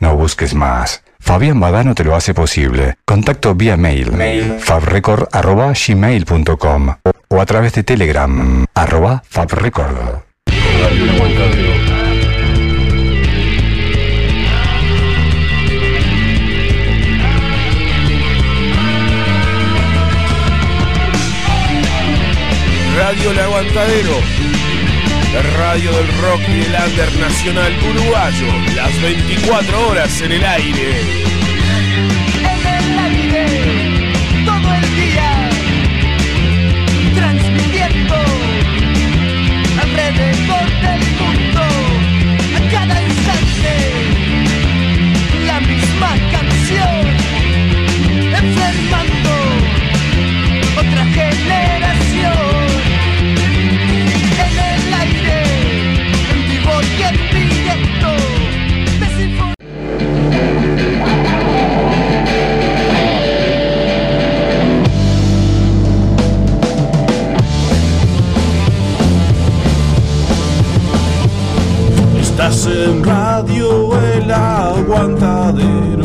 No busques más. Fabián Badano te lo hace posible. Contacto vía mail, mail. fabrecord.gmail.com o a través de Telegram, arroba fabrecord. Radio El Aguantadero, radio del rock y el under nacional uruguayo, las 24 horas en el aire. En Radio El Aguantadero.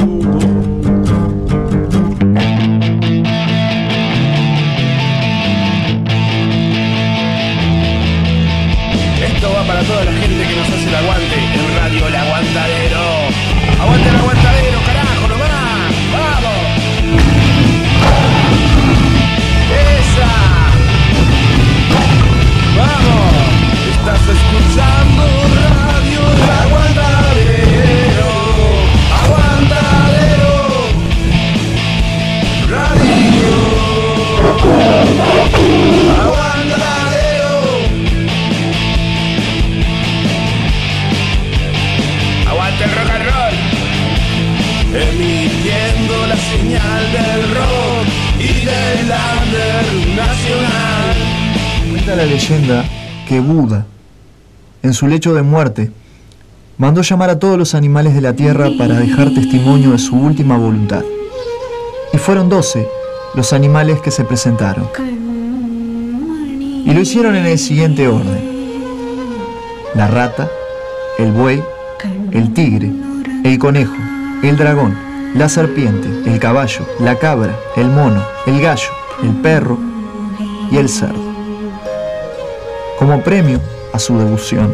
Cuenta la leyenda que Buda, en su lecho de muerte, mandó llamar a todos los animales de la tierra para dejar testimonio de su última voluntad. Y fueron doce los animales que se presentaron. Y lo hicieron en el siguiente orden. La rata, el buey, el tigre, el conejo, el dragón, la serpiente, el caballo, la cabra, el mono, el gallo, el perro y el cerdo. Como premio a su devoción,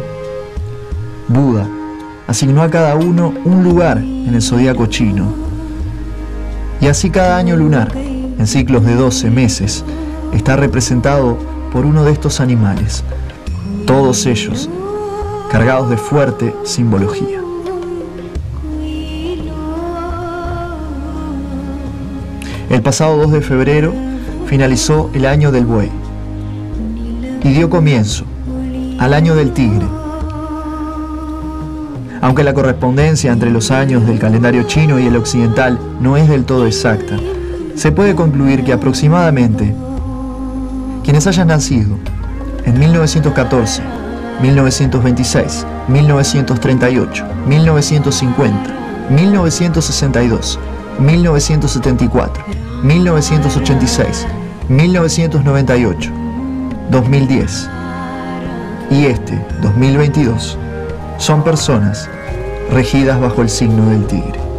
Buda asignó a cada uno un lugar en el zodíaco chino. Y así cada año lunar, en ciclos de 12 meses, está representado por uno de estos animales, todos ellos cargados de fuerte simbología. El pasado 2 de febrero finalizó el año del buey y dio comienzo al año del tigre. Aunque la correspondencia entre los años del calendario chino y el occidental no es del todo exacta, se puede concluir que aproximadamente quienes hayan nacido en 1914, 1926, 1938, 1950, 1962, 1974, 1986, 1998, 2010 y este 2022 son personas regidas bajo el signo del tigre.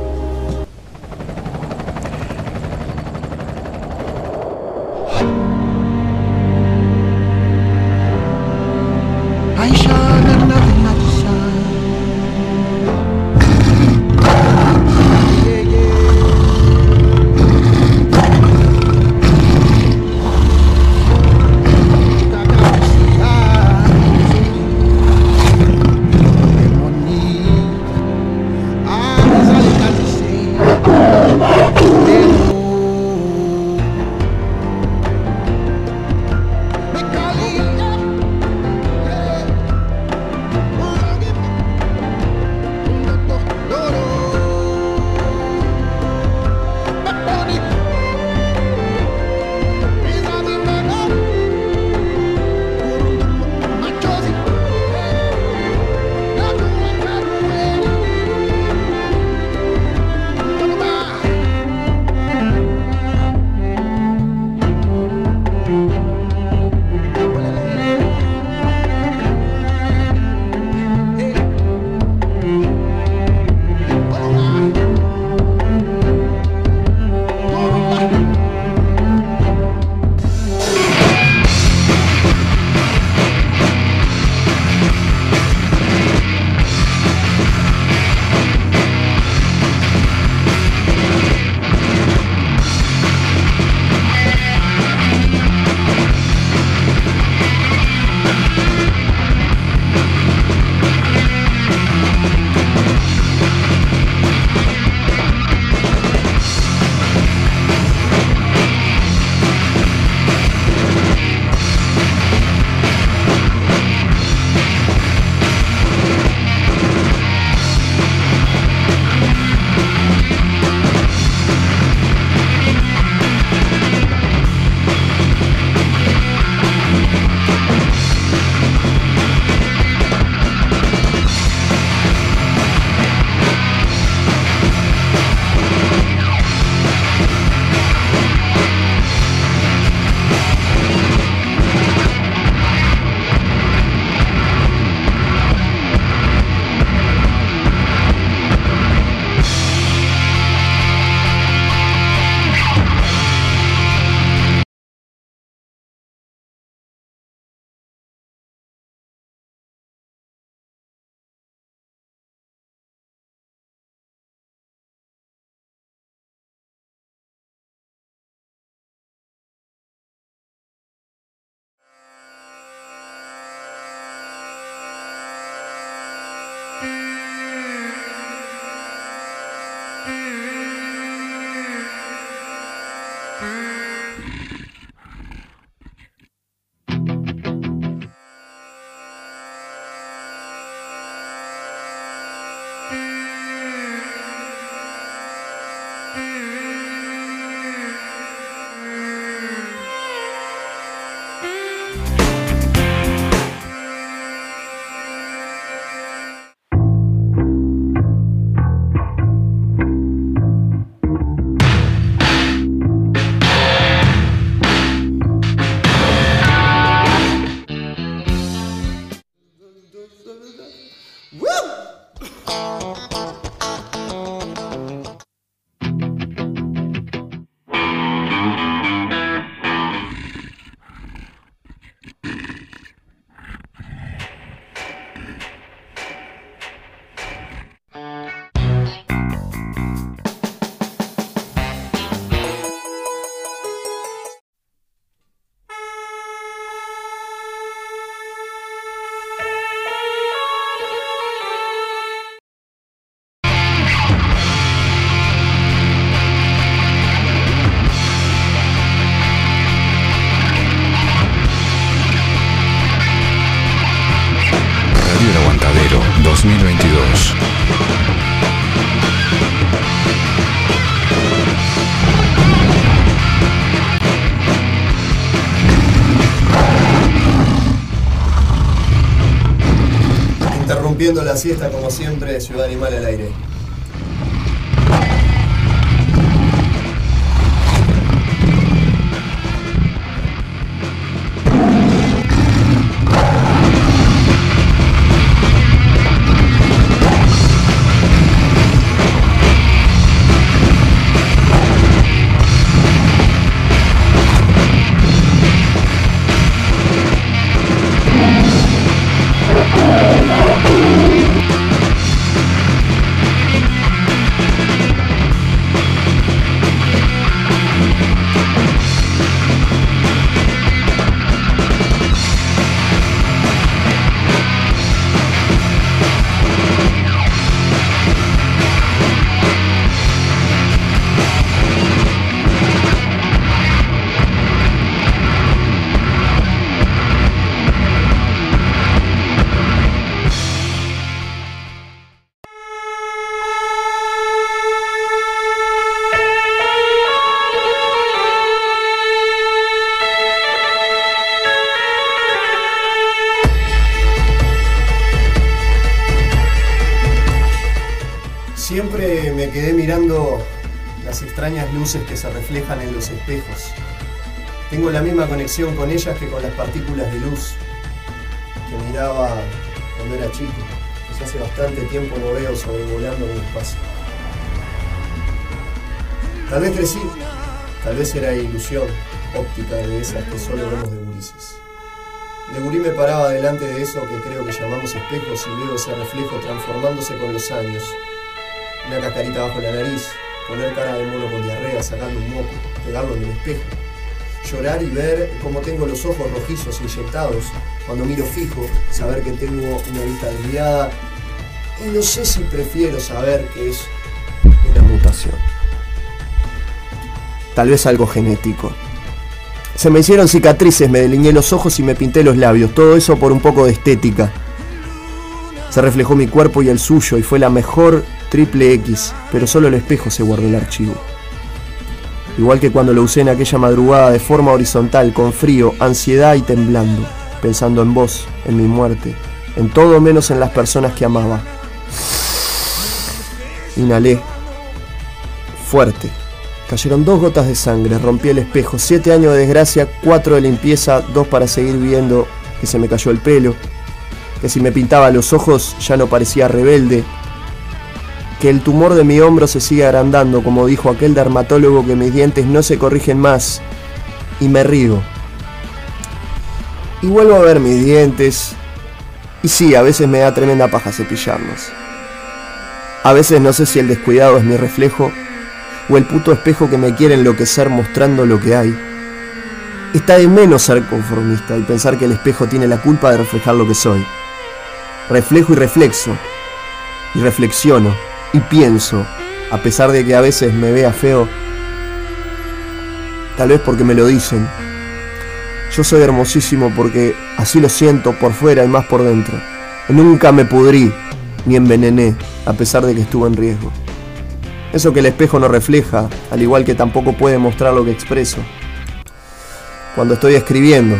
La siesta como siempre, Ciudad Animal al reflejan en los espejos. Tengo la misma conexión con ellas que con las partículas de luz que miraba cuando era chico. Pues hace bastante tiempo no veo sobrevolando mi espacio. Tal vez crecí, tal vez era ilusión óptica de esas que solo vemos de gurises. De gurí me paraba delante de eso que creo que llamamos espejos y veo ese reflejo transformándose con los años. Una cascarita bajo la nariz, poner cara de mono con diarrea, sacando un moco, pegarlo en el espejo. Llorar y ver cómo tengo los ojos rojizos inyectados. Cuando miro fijo, saber que tengo una vista desviada. Y no sé si prefiero saber que es una mutación. Tal vez algo genético. Se me hicieron cicatrices, me delineé los ojos y me pinté los labios. Todo eso por un poco de estética. Se reflejó mi cuerpo y el suyo y fue la mejor triple X, pero solo el espejo se guardó el archivo. Igual que cuando lo usé en aquella madrugada de forma horizontal, con frío, ansiedad y temblando, pensando en vos, en mi muerte, en todo menos en las personas que amaba. Inhalé. Fuerte. Cayeron dos gotas de sangre, rompí el espejo, siete años de desgracia, cuatro de limpieza, dos para seguir viendo que se me cayó el pelo, que si me pintaba los ojos ya no parecía rebelde, que el tumor de mi hombro se sigue agrandando, como dijo aquel dermatólogo que mis dientes no se corrigen más, y me río. Y vuelvo a ver mis dientes, y sí, a veces me da tremenda paja cepillarlos. A veces no sé si el descuidado es mi reflejo o el puto espejo que me quiere enloquecer mostrando lo que hay. Está de menos ser conformista y pensar que el espejo tiene la culpa de reflejar lo que soy. Reflejo y reflexo. Y reflexiono y pienso, a pesar de que a veces me vea feo, tal vez porque me lo dicen. Yo soy hermosísimo porque así lo siento por fuera y más por dentro. Nunca me pudrí ni envenené, a pesar de que estuve en riesgo. Eso que el espejo no refleja, al igual que tampoco puede mostrar lo que expreso. Cuando estoy escribiendo,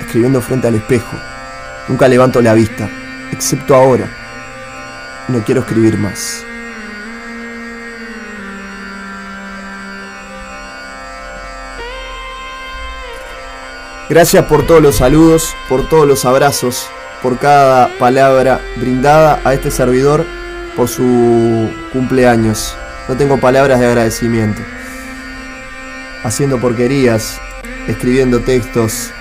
escribiendo frente al espejo, nunca levanto la vista, excepto ahora. No quiero escribir más. Gracias por todos los saludos, por todos los abrazos, por cada palabra brindada a este servidor por su cumpleaños. No tengo palabras de agradecimiento. Haciendo porquerías, escribiendo textos,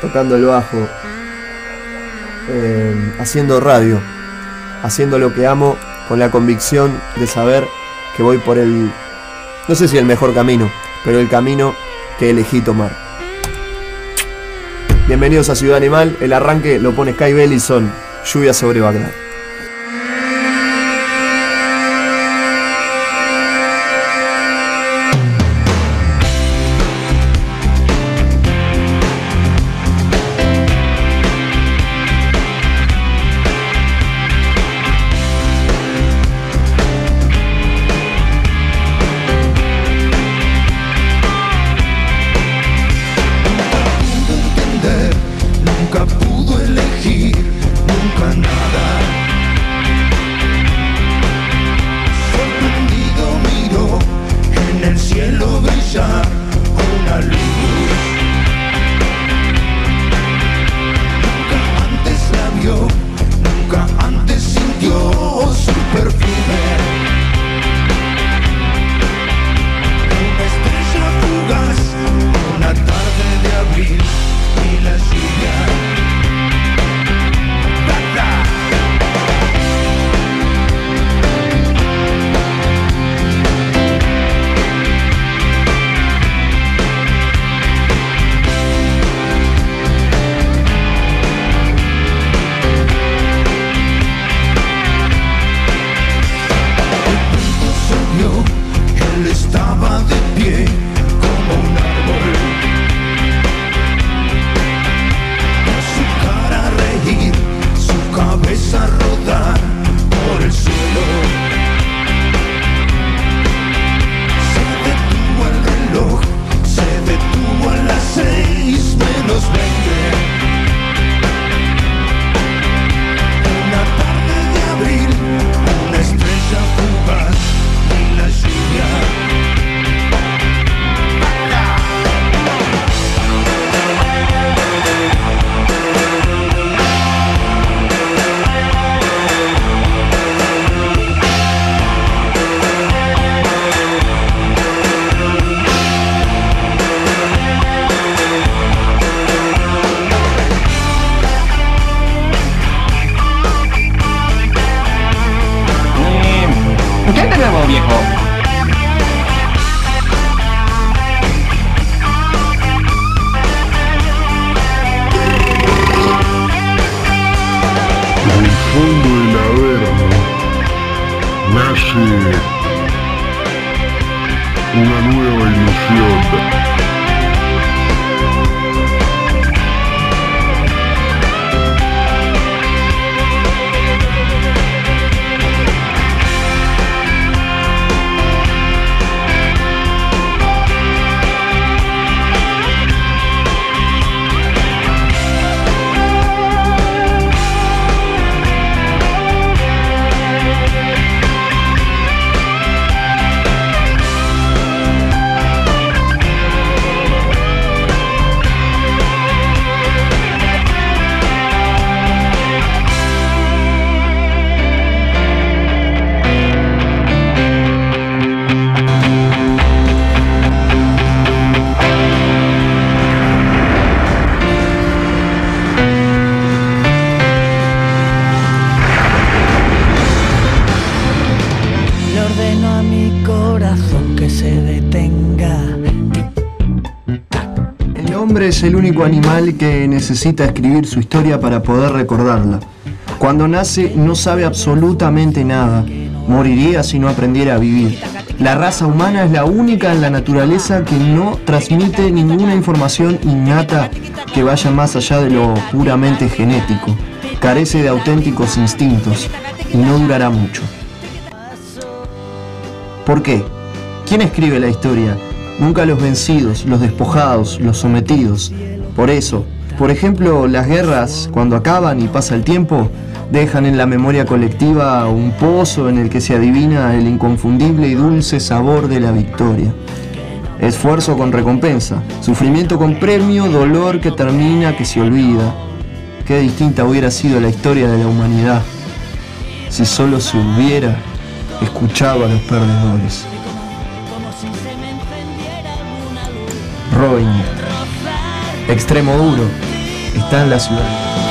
tocando el bajo, eh, haciendo radio, haciendo lo que amo con la convicción de saber que voy por el, no sé si el mejor camino, pero el camino que elegí tomar. Bienvenidos a Ciudad Animal, el arranque lo pone Sky Bellison, lluvia sobre Bagdad. El único animal que necesita escribir su historia para poder recordarla. Cuando nace no sabe absolutamente nada. Moriría si no aprendiera a vivir. La raza humana es la única en la naturaleza que no transmite ninguna información innata que vaya más allá de lo puramente genético. Carece de auténticos instintos y no durará mucho. ¿Por qué? ¿Quién escribe la historia? Nunca los vencidos, los despojados, los sometidos. Por eso, por ejemplo, las guerras, cuando acaban y pasa el tiempo, dejan en la memoria colectiva un pozo en el que se adivina el inconfundible y dulce sabor de la victoria. Esfuerzo con recompensa, sufrimiento con premio, dolor que termina, que se olvida. Qué distinta hubiera sido la historia de la humanidad si solo se hubiera escuchado a los perdedores. Robin, extremo duro, está en la ciudad.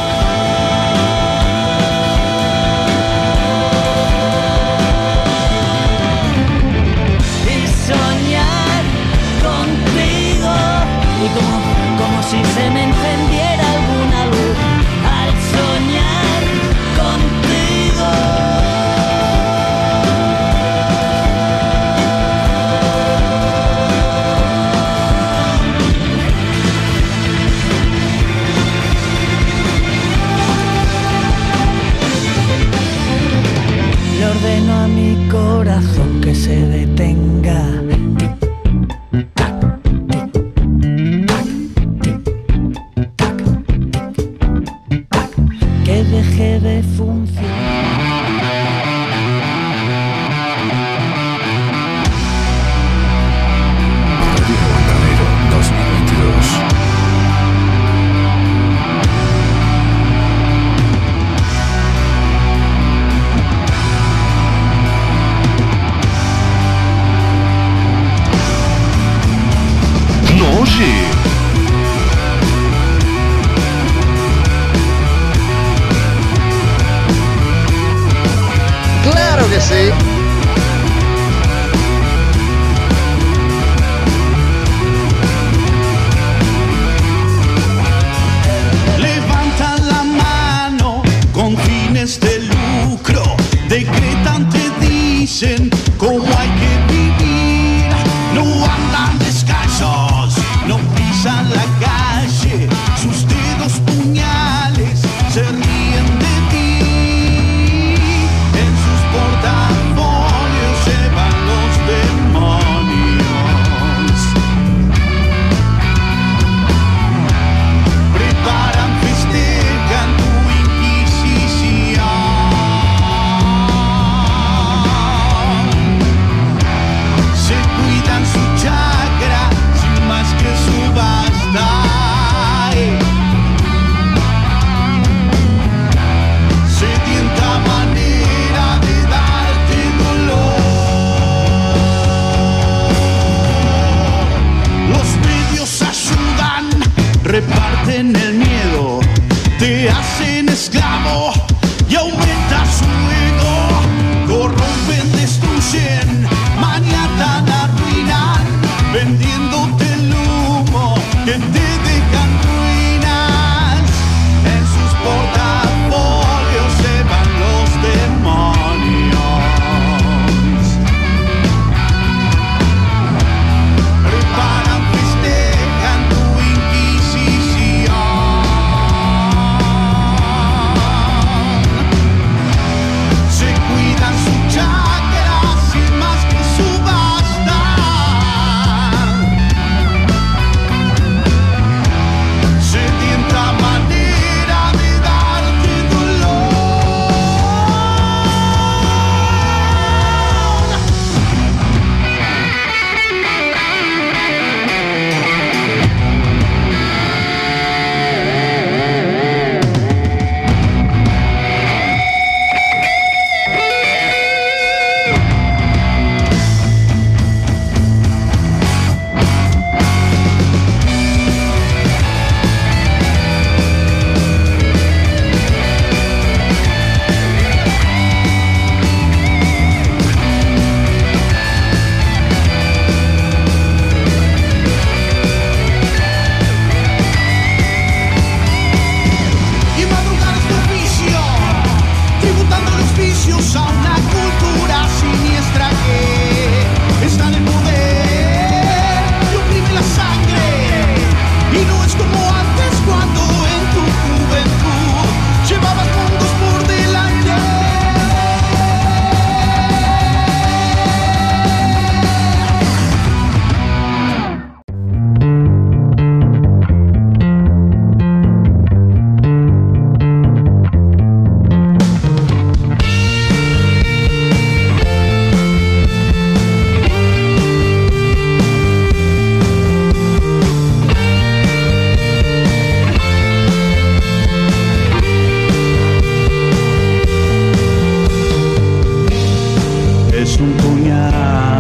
un puñal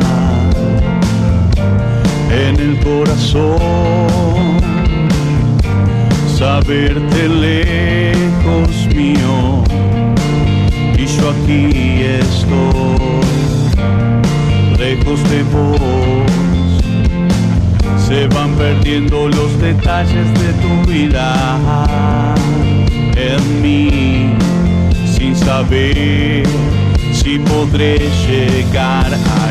en el corazón. Saberte lejos mío y yo aquí estoy, lejos de vos. Se van perdiendo los detalles de tu vida en mí sin saber te poderei chegar a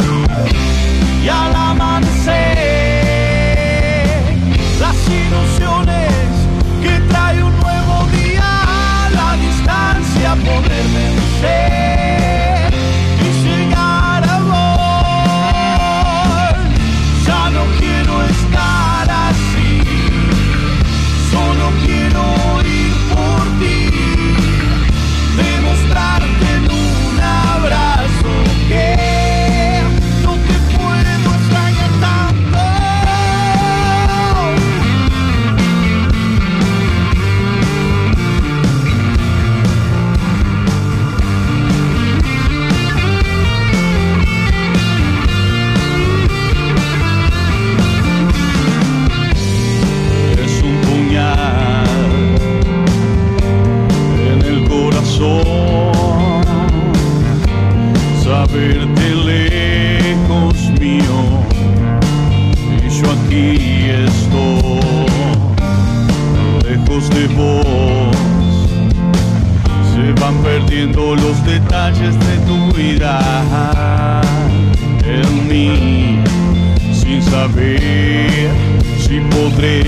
sobre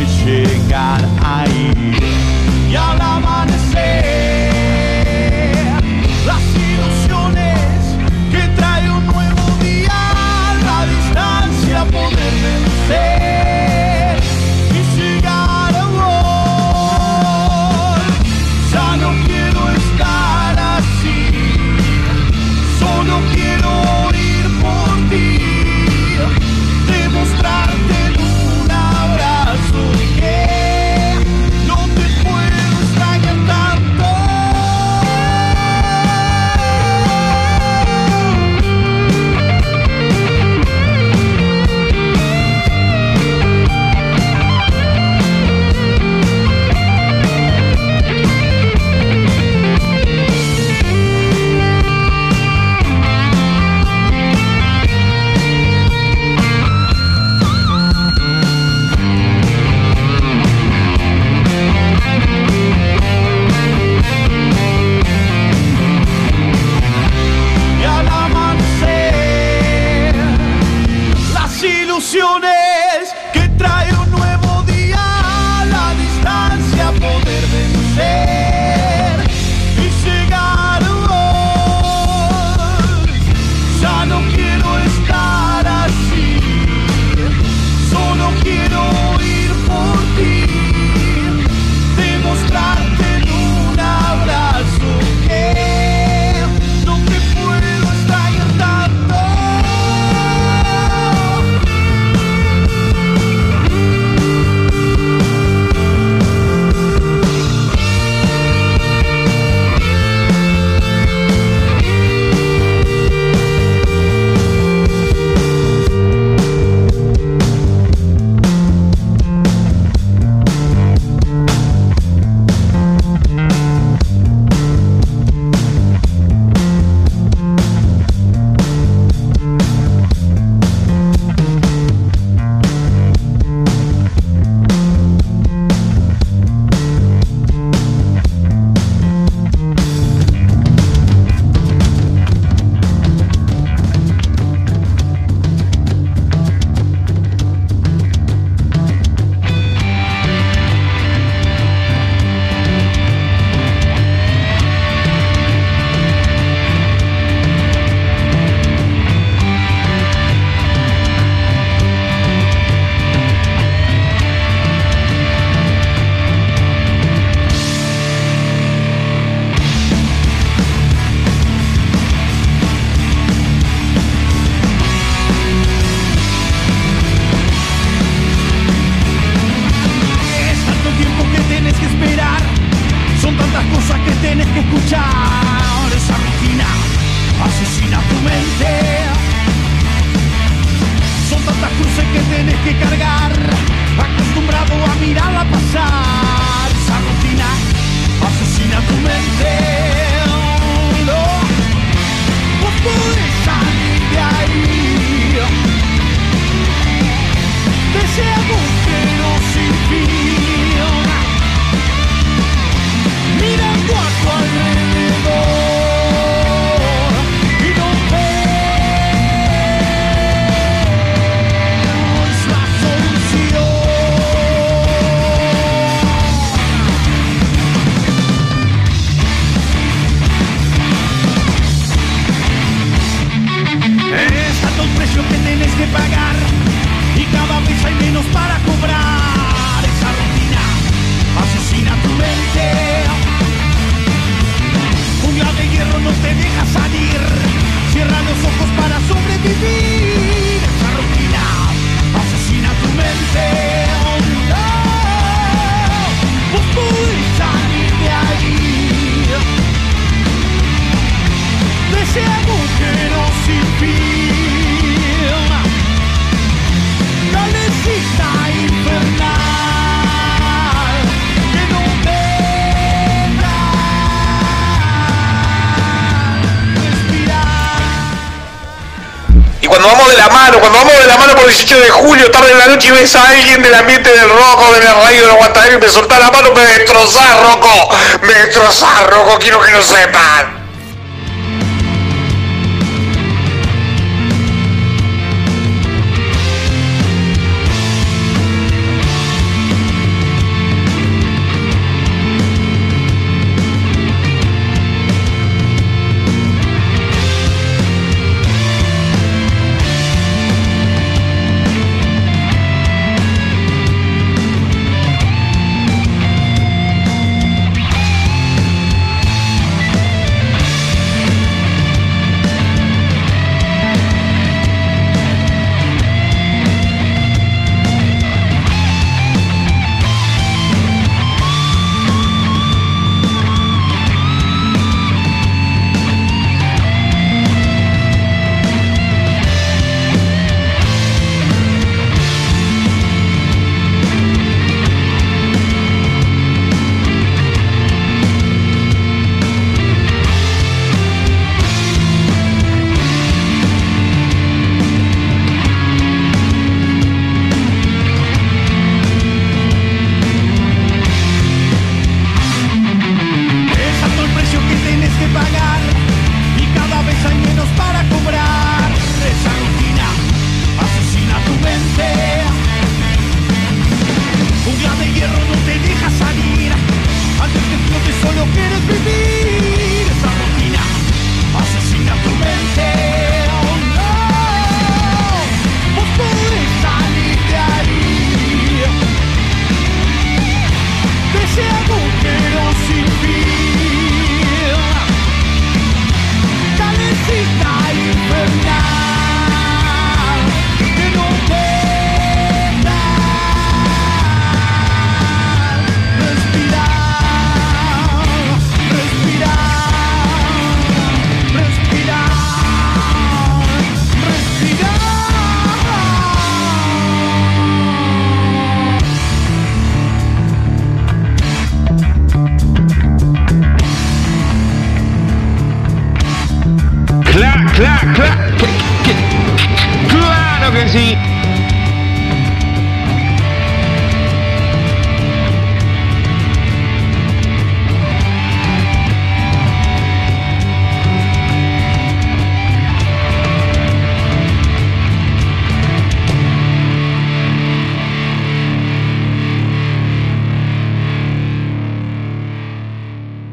tarde en la noche y ves a alguien del ambiente del roco, de la radio del Guantanamo y me soltás la mano, me destrozás, roco. Me destrozás, roco, quiero que lo sepan.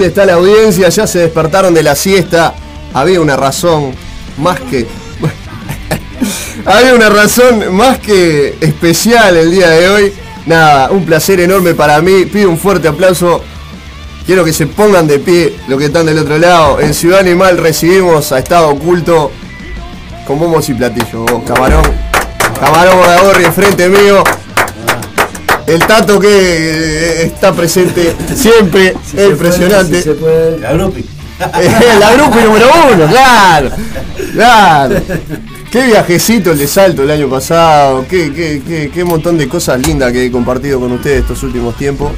Está la audiencia, ya se despertaron de la siesta. Había una razón más que. Había una razón más que especial el día de hoy. Nada, un placer enorme para mí. Pido un fuerte aplauso. Quiero que se pongan de pie los que están del otro lado. En Ciudad Animal recibimos a Estado Oculto con bombos y platillos. Camarón. Camarón Boragorri enfrente mío. El Tato que eh, está presente siempre, es impresionante. La grupi. la grupo número uno, claro. Claro. Qué viajecito el de Salto el año pasado. Qué, qué, qué, qué montón de cosas lindas que he compartido con ustedes estos últimos tiempos.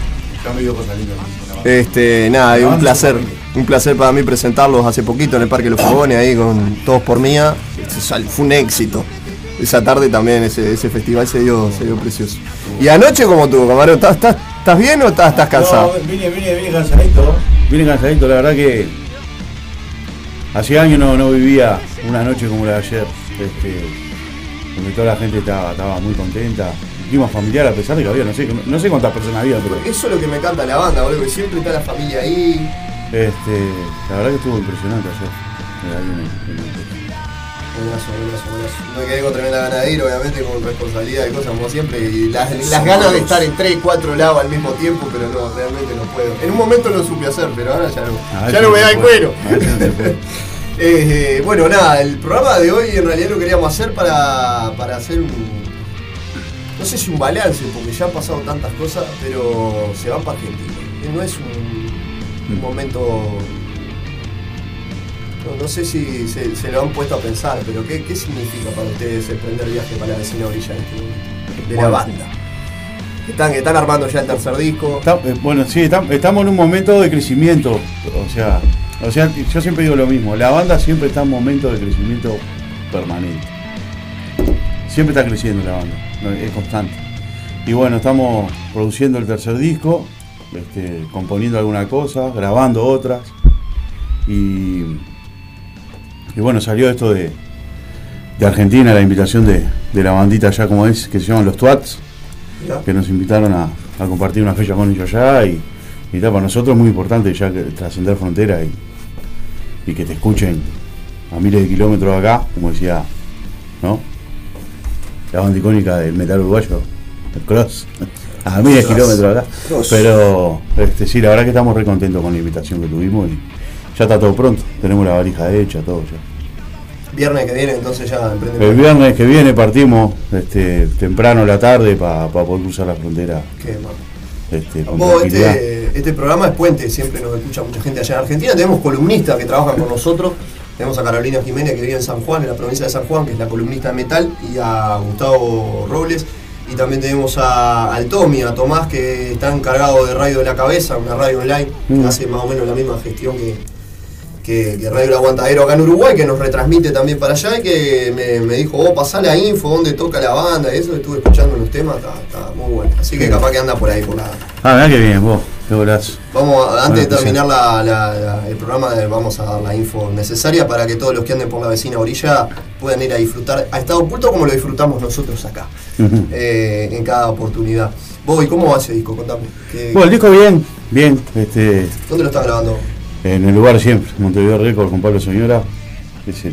Este, nada, un placer. Un placer para mí presentarlos hace poquito en el Parque Los Fogones, ahí con Todos por Mía. Fue un éxito. Esa tarde también ese, ese festival se dio, se dio precioso. Y anoche como tú, camarón, ¿estás, estás, estás bien o estás, estás cansado? No, vine, vine, vine cansadito. Vine cansadito, la verdad que hace años no, no vivía una noche como la de ayer. Este, donde toda la gente estaba, estaba muy contenta. Clima familiar a pesar de que había, no sé, no sé cuántas personas había, pero Eso es lo que me encanta la banda, boludo, que siempre está la familia ahí. este, la verdad que estuvo impresionante ayer. Buenazo, buenazo, buenazo. Me quedé con tremenda gana de ir, obviamente, con responsabilidad y cosas como siempre. Y las, las ganas de estar en 3, 4 lados al mismo tiempo, pero no, realmente no puedo. En un momento lo supe hacer, pero ahora ya no. Ah, ya no me da el cuero. Ah. Eh, bueno, nada, el programa de hoy en realidad lo queríamos hacer para, para hacer un. No sé si un balance, porque ya han pasado tantas cosas, pero se van para Argentina. Eh, No es un, un momento. No, no sé si se, se lo han puesto a pensar, pero ¿qué, qué significa para ustedes emprender viaje para la vecina orilla en este? De la banda. Están, están armando ya el tercer disco. Está- eh, bueno, sí, está- estamos en un momento de crecimiento. O sea, o sea, yo siempre digo lo mismo. La banda siempre está en un momento de crecimiento permanente. Siempre está creciendo la banda, es constante. Y bueno, estamos produciendo el tercer disco, este, componiendo alguna cosa, grabando otras. Y, y bueno, salió esto de, de Argentina, la invitación de, de la bandita allá como es, que se llaman Los Twats Mirá. que nos invitaron a, a compartir una fecha con ellos allá y, y tal, para nosotros es muy importante ya que trascender fronteras y, y que te escuchen a miles de kilómetros de acá, como decía, ¿no? La banda icónica del metal uruguayo, el Cross, a miles de kilómetros de acá. Cross. Pero este, sí, la verdad que estamos re contentos con la invitación que tuvimos y ya está todo pronto, tenemos la valija hecha, todo ya. Viernes que viene, entonces ya emprenden. El viernes que viene partimos este, temprano a la tarde para poder cruzar la frontera Qué este, Vos, este, este programa es puente, siempre nos escucha mucha gente allá en Argentina. Tenemos columnistas que trabajan con nosotros. Tenemos a Carolina Jiménez que vive en San Juan, en la provincia de San Juan, que es la columnista de metal, y a Gustavo Robles. Y también tenemos a, al Tommy, a Tomás, que está encargado de Radio de la Cabeza, una radio online, que Mm. hace más o menos la misma gestión que, que, que Radio El Aguantadero acá en Uruguay, que nos retransmite también para allá y que me, me dijo, vos pasá la info, dónde toca la banda, y eso, estuve escuchando los temas, está, está muy bueno. Así que capaz que anda por ahí, por la, Ah, mirá que bien, vos, qué golazo. Vamos, antes de terminar la- la- la- el programa, eh, vamos a dar la info necesaria para que todos los que anden por la vecina orilla puedan ir a disfrutar a Estado Oculto como lo disfrutamos nosotros acá, eh, en cada oportunidad. Vos, ¿y cómo va ese disco? Contame. ¿Qué- Bueno, el disco bien, bien, este, ¿Dónde lo estás grabando? En el lugar siempre, Montevideo Record con Pablo Señora, es el,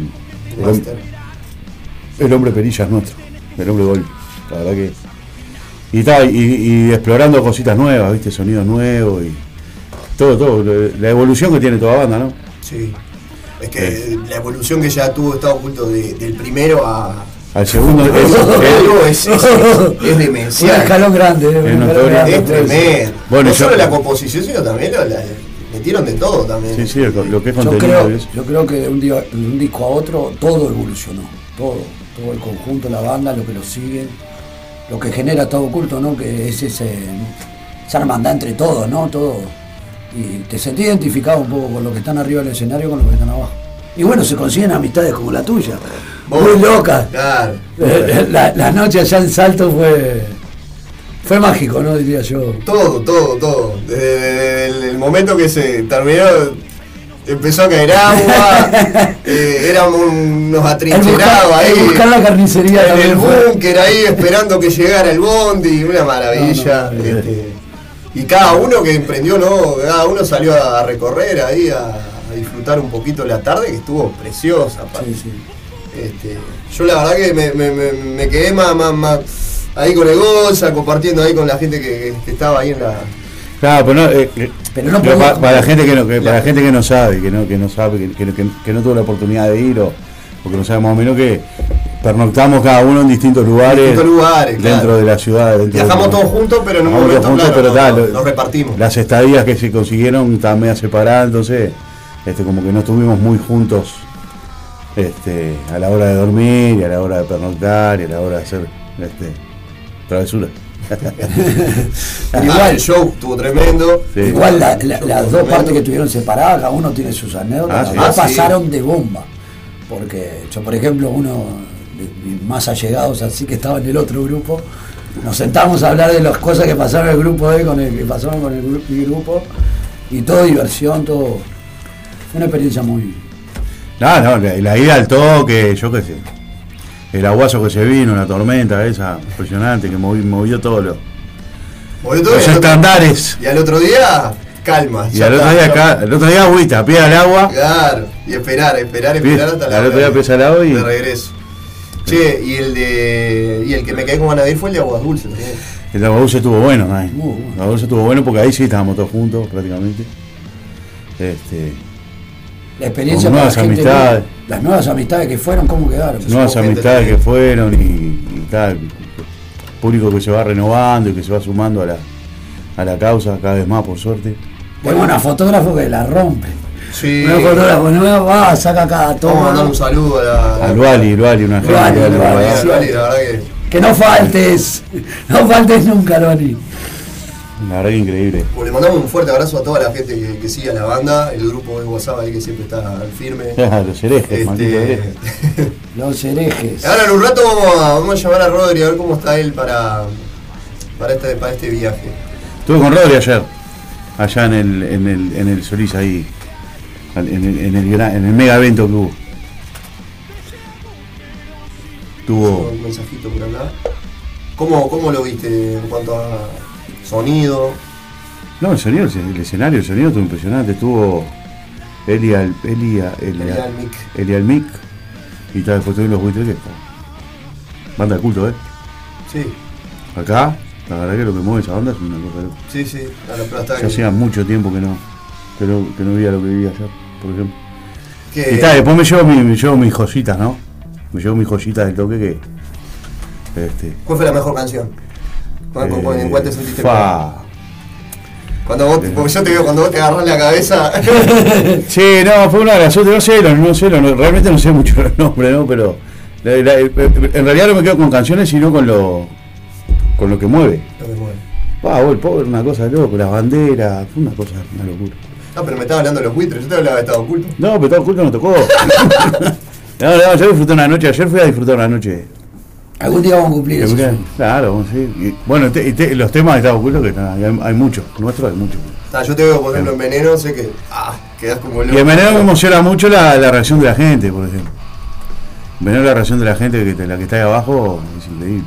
el, hom- Master. el hombre perillas nuestro, el hombre gol, la verdad que. Y, está, y, y explorando cositas nuevas, viste, sonidos nuevos y todo, todo, la evolución que tiene toda banda, ¿no? Sí. Es que la evolución que ya tuvo Estado Oculto de- del primero a... Al segundo es, es- es, es, es Un demencial. escalón grande, eh, un Es escalón notorio. grande, Es tremendo. Bueno, no yo- solo la composición, sino también la- metieron de todo también. sí, sí, lo lo que es Yo contenido creo, yo creo que de un, día, de un disco a otro todo evolucionó, todo, todo el conjunto, la banda, lo que lo sigue, lo que genera todo oculto, ¿no? Que es ese, esa hermandad entre todos, ¿no? Todo. Y te sentís identificado un poco con los que están arriba del escenario con los que están abajo. Y bueno, se consiguen amistades como la tuya, muy locas. Claro. La, la noche allá en Salto fue, fue mágico, ¿no? Diría yo. Todo, todo, todo. Desde el, el momento que se terminó, Empezó a caer agua, eh, éramos unos atrincherados buscar, ahí. buscar la carnicería en el búnker ahí esperando que llegara el bondi, una maravilla. este, y cada uno que emprendió, ¿no? Cada uno salió a recorrer ahí, a, a disfrutar un poquito la tarde, que estuvo preciosa. aparte. Este, yo la verdad que me, me- me- me quedé más, más, más ahí con el Goza, compartiendo ahí con la gente que, que estaba ahí en la. Claro, pero no, eh, Pero no pero podemos- pa- para, la gente que no, que- para la gente que no sabe, que no, que no sabe, que, que- que- que no tuvo la oportunidad de ir o, o que no sabe más o menos que pernoctamos cada uno en distintos lugares, Distintos lugares, dentro claro. de la ciudad. Viajamos de- todos juntos, pero en un momento juntos, claro, pero no- tal, no- lo- nos repartimos. Las estadías que se consiguieron estaban medio separadas, entonces este, como que no estuvimos muy juntos este, a la hora de dormir y a la hora de pernoctar y a la hora de hacer este, travesuras. Pero igual el show estuvo tremendo. Sí. Igual la- la- Show las dos tremendo. partes que estuvieron separadas, cada uno tiene sus anécdotas. Ah, sí. Ah, sí. pasaron de bomba. Porque yo, por ejemplo, uno de mis más allegados, así que estaba en el otro grupo, nos sentamos a hablar de las cosas que pasaron en el grupo de con el que pasaron con el grupo, y todo diversión, todo. Fue una experiencia muy. No, no, la, la ida al toque, yo qué sé. El aguazo que se vino, la tormenta esa impresionante que movi- movió todos los, Movió todo los y al otro- estandares. Y al otro día, calma. Y al otro día, acá, el otro día agüita, pie al agua. Claro, y esperar, esperar, esperar hasta la al otro día pie al agua y- de regreso. Che, y el de. Y el que me quedé con ganas de ir fue el de Aguas Dulces también. El agua dulce estuvo bueno, ¿no? El Muy bueno. agua dulce estuvo bueno porque ahí sí estábamos todos juntos prácticamente. Este, La experiencia Con para nuevas la gente, amistades. Las nuevas amistades que fueron, ¿cómo quedaron? nuevas amistades que- fueron y, y tal. Público que se va renovando y que se va sumando a la, a la causa cada vez más, por suerte. Tengo una fotógrafo que la rompe. Sí. Una fotógrafo nueva, va, saca cada Vamos a toma. mandar un saludo a la. Al Wally, el Wally, una gente. Wally. a la- verdad que. Que no faltes, no faltes nunca, Loni. La verdad que increíble. Pues le mandamos un fuerte abrazo a toda la gente que, que sigue a la banda, el grupo de WhatsApp ahí que siempre está al firme. Los herejes, Este. Los herejes. ahora en un rato vamos a, vamos a llamar a Rodri a ver cómo está él para, para, este, para este viaje. Estuve con Rodri ayer, allá en el, en el, en el Solís ahí, en el, en el, gran- en el mega evento que hubo. Tuvo, Un mensajito por acá. ¿Cómo, ¿Cómo lo viste en cuanto a sonido? no, el sonido, el escenario, el sonido estuvo impresionante, estuvo Eli al, Eli a- Eli Eli a- al mic. Eli al mic, y tal, después tuvieron los buitres que está. Banda de culto, ¿eh? Sí, Acá, la verdad que lo que mueve esa banda es una cosa. sí, sí. A la hasta Yo hacía mucho tiempo que no, que no, que no veía lo que vivía ayer, por ejemplo. que- Y tal, después me llevo, mi- me llevo mis joyitas, ¿no? Me llevo mis joyitas del toque que. Este. ¿Cuál fue la mejor canción? ¿Cuál- eh, ¿En cuál te sentiste? fa. Cuando vos, porque yo te veo cuando vos te agarras la cabeza. Sí, no, fue una de las otras, no sé, los- no sé, los- realmente no sé mucho los nombres, ¿no? Pero la- la- en realidad no me quedo con canciones, sino con lo con lo que mueve. No me mueve. Vos, el pobre, una cosa de loco, las banderas, fue una cosa, una locura. Ah, pero me estaba hablando de los buitres, yo te hablaba de Estado Oculto. No, pero todo oculto no tocó. no, no, yo disfruté una noche, ayer fui a disfrutar una noche. Algún día vamos a cumplir eso. Claro, sí. Y, bueno, te- y te- los temas de Estado Oculto, que hay, hay muchos, nuestros hay muchos. Ah, yo te veo, por ejemplo, en Veneno, sé que. Ah, quedás como loco. Y en Veneno me emociona mucho la, la reacción de la gente, por ejemplo. En Veneno la reacción de la gente, que te- la que está ahí abajo, es increíble.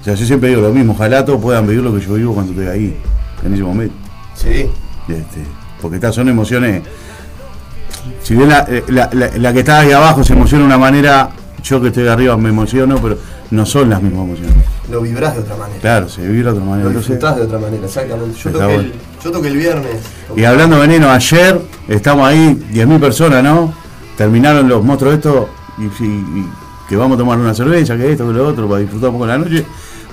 O sea, yo siempre digo lo mismo, ojalá todos puedan vivir lo que yo vivo cuando estoy ahí, en ese momento. Sí. Este, porque estas son emociones. Si bien la, eh, la- la- la que está ahí abajo se emociona de una manera, yo que estoy arriba me emociono, pero no son las mismas emociones. Lo vibrás de otra manera. Claro, se vive de otra manera. Lo disfrutás de otra manera, exactamente. Yo toqué, el, yo toqué el viernes. Y hablando de veneno, ayer estamos ahí, 10.000 personas, ¿no? Terminaron los monstruos estos y, y- y que vamos a tomar una cerveza, que esto, que lo otro, para disfrutar un poco la noche.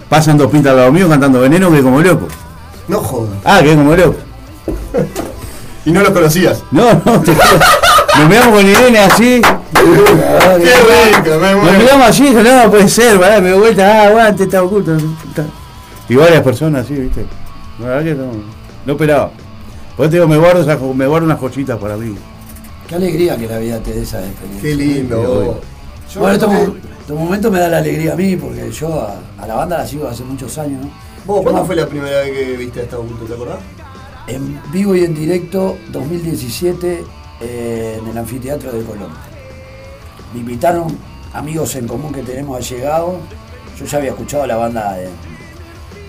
Pasan dos pintas al lado mío cantando veneno, que como loco. No jodas. Ah, que como loco. Y no los conocías. No, no, te. Nos miramos con Irene así. Qué rico, me Nos muero. miramos así, no, puede ser, pará, me doy vuelta, ah, aguante, está oculto. está. Y varias personas así, ¿viste? La verdad que no, no esperaba. Por eso te digo, me guardo, esas me guardo unas joyitas para mí. Qué alegría que la vida te dé esa experiencia. Qué lindo. Yo Bueno, este, toqué- mo- este momento me da la alegría a mí, porque yo a, a la banda la sigo hace muchos años, ¿no? ¿Vos cuándo fue la primera vez que viste a Estado Oculto, te acordás? en vivo y en directo 2017 en el anfiteatro de Colón. Me invitaron amigos en común que tenemos allegados. Yo ya había escuchado la banda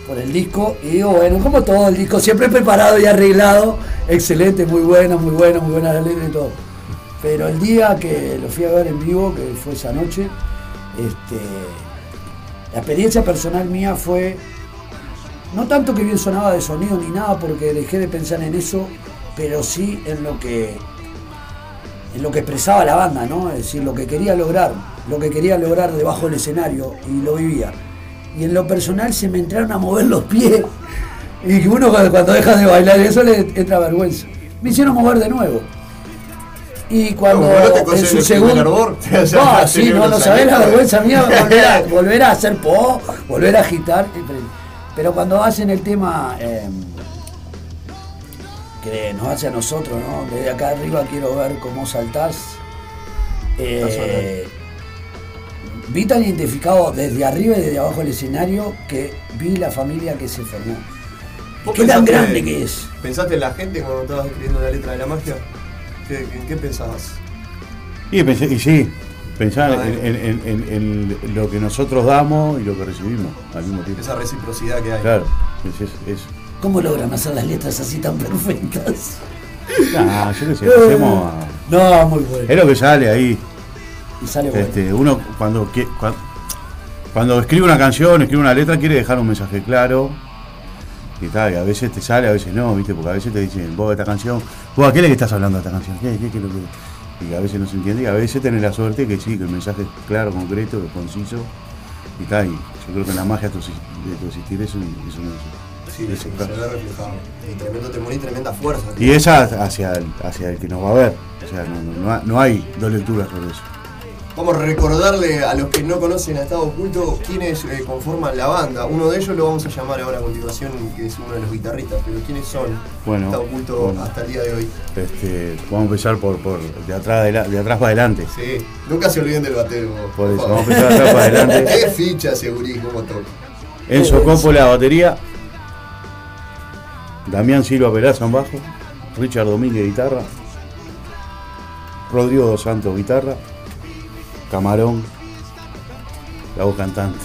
por el disco y digo, bueno, como todo el disco, siempre preparado y arreglado, excelente, muy bueno, muy bueno, muy buena la letra y todo. Pero el día que lo fui a ver en vivo, que fue esa noche, este, la experiencia personal mía fue no tanto que bien sonaba de sonido ni nada, porque dejé de pensar en eso, pero sí en lo que en lo que expresaba la banda, ¿no? Es decir, lo que quería lograr, lo que quería lograr debajo del escenario y lo vivía. Y en lo personal se me entraron a mover los pies y uno cuando deja de bailar eso le entra vergüenza. Me hicieron mover de nuevo. Y cuando ¿Cómo, no en su segundo... No, has sí, no, no sabés la vergüenza mía volver a, volver a hacer po, volver a agitar. Pero cuando hacen el tema eh, que nos hace a nosotros, ¿no? Desde acá arriba quiero ver cómo saltás. Eh, vi tan identificado desde arriba y desde abajo del escenario que vi la familia que se formó. ¿Vos Qué tan grande que es. ¿Pensaste en la gente cuando estabas escribiendo la letra de la magia? ¿Qué, ¿En qué pensabas? Y, pensé, y sí, pensar Ah, en, en- en- en lo que nosotros damos y lo que recibimos al mismo tiempo. Esa reciprocidad que hay. Claro, es, es, es- ¿Cómo logran hacer las letras así tan perfectas? Ah, yo qué sé, hacemos No, muy bueno. Es lo que sale ahí. Y sale bueno. Este, uno cuando, cuando escribe una canción, escribe una letra, quiere dejar un mensaje claro. Y tal, y a veces te sale, a veces no, ¿viste? Porque a veces te dicen, vos esta canción, vos a qué le estás hablando a esta canción, ¿Qué, qué, qué es lo que-?" Y a veces no se entiende, y a veces tenés la suerte que sí, que el mensaje es claro, concreto, conciso. Y tal, y yo creo que la magia de tu, de tu existir eso, eso no Sí, eso, se ve reflejado. Y tremendo temor y tremenda fuerza. Y esa hacia el, hacia el que nos va a ver. O sea, no, no- no ha- no hay dos lecturas sobre eso. Vamos a recordarle a los que no conocen a Estado Oculto quiénes eh, conforman la banda. Uno de ellos lo vamos a llamar ahora a continuación, que es uno de los guitarristas, pero ¿quiénes son Bueno, Estado Oculto bueno. hasta el día de hoy? Este, vamos a empezar por, por de, atrás de, de atrás para adelante. Sí, nunca se olviden del batero. Por eso, vamos a empezar de atrás para adelante. Qué ficha, segurí, cómo toca. Enzo Coppola, batería. Damián Silva Peraza en bajo. Richard Domínguez, guitarra. Rodrigo Dos Santos, guitarra. Camarón, la voz cantante.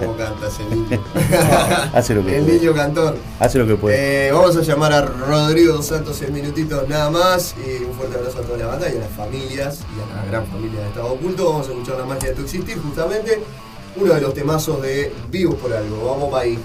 ¿Cómo canta ese niño? Hace lo que El puede. niño cantor. Hace lo que puede. Eh, vamos a llamar a Rodrigo Dos Santos en minutitos nada más. Y un fuerte abrazo a toda la banda y a las familias y a la gran familia de Estado Oculto. Vamos a escuchar la magia de tu existir, justamente uno de los temazos de Vivos por algo. Vamos para ahí.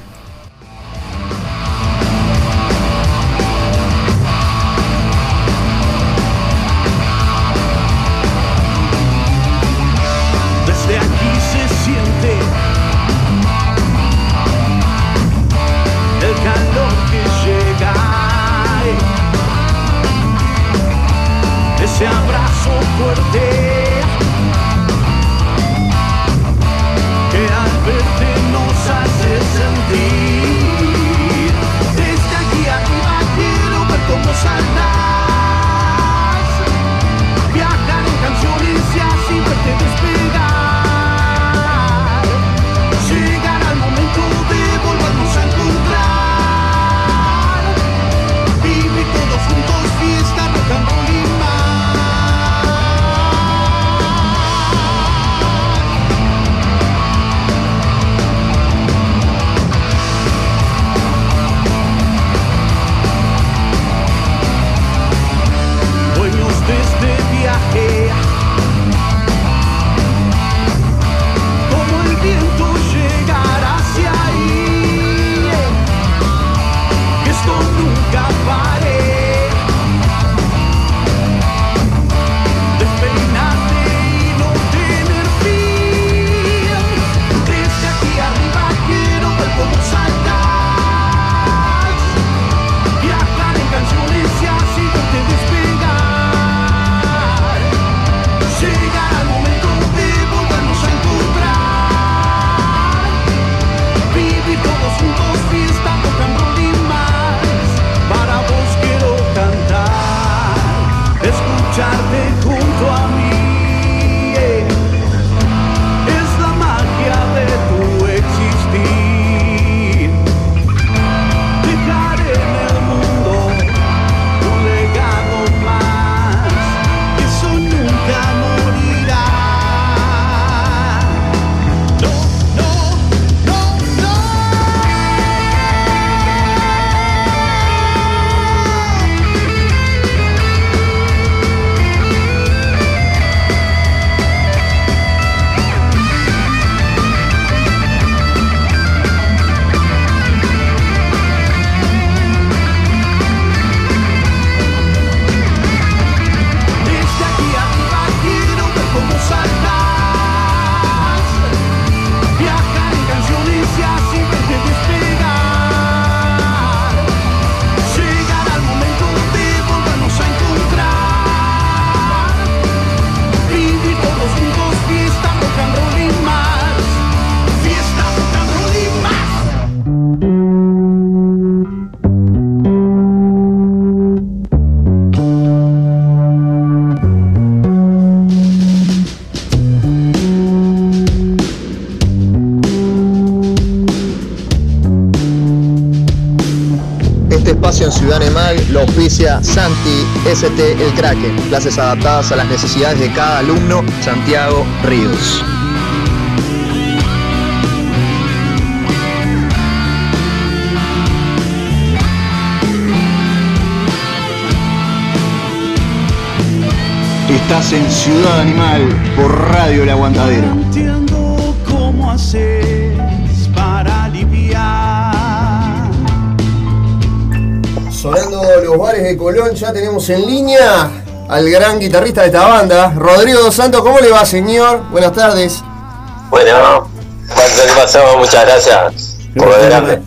Ciudad Animal lo auspicia Santi ST El Kraken, clases adaptadas a las necesidades de cada alumno, Santiago Ríos. Estás en Ciudad Animal por Radio El Aguantadero. No entiendo cómo haces los bares de Colón, ya tenemos en línea al gran guitarrista de esta banda, Rodrigo Dos Santos. ¿Cómo le va, señor? Buenas tardes. Bueno, ¿qué pasó? Muchas gracias por adelante.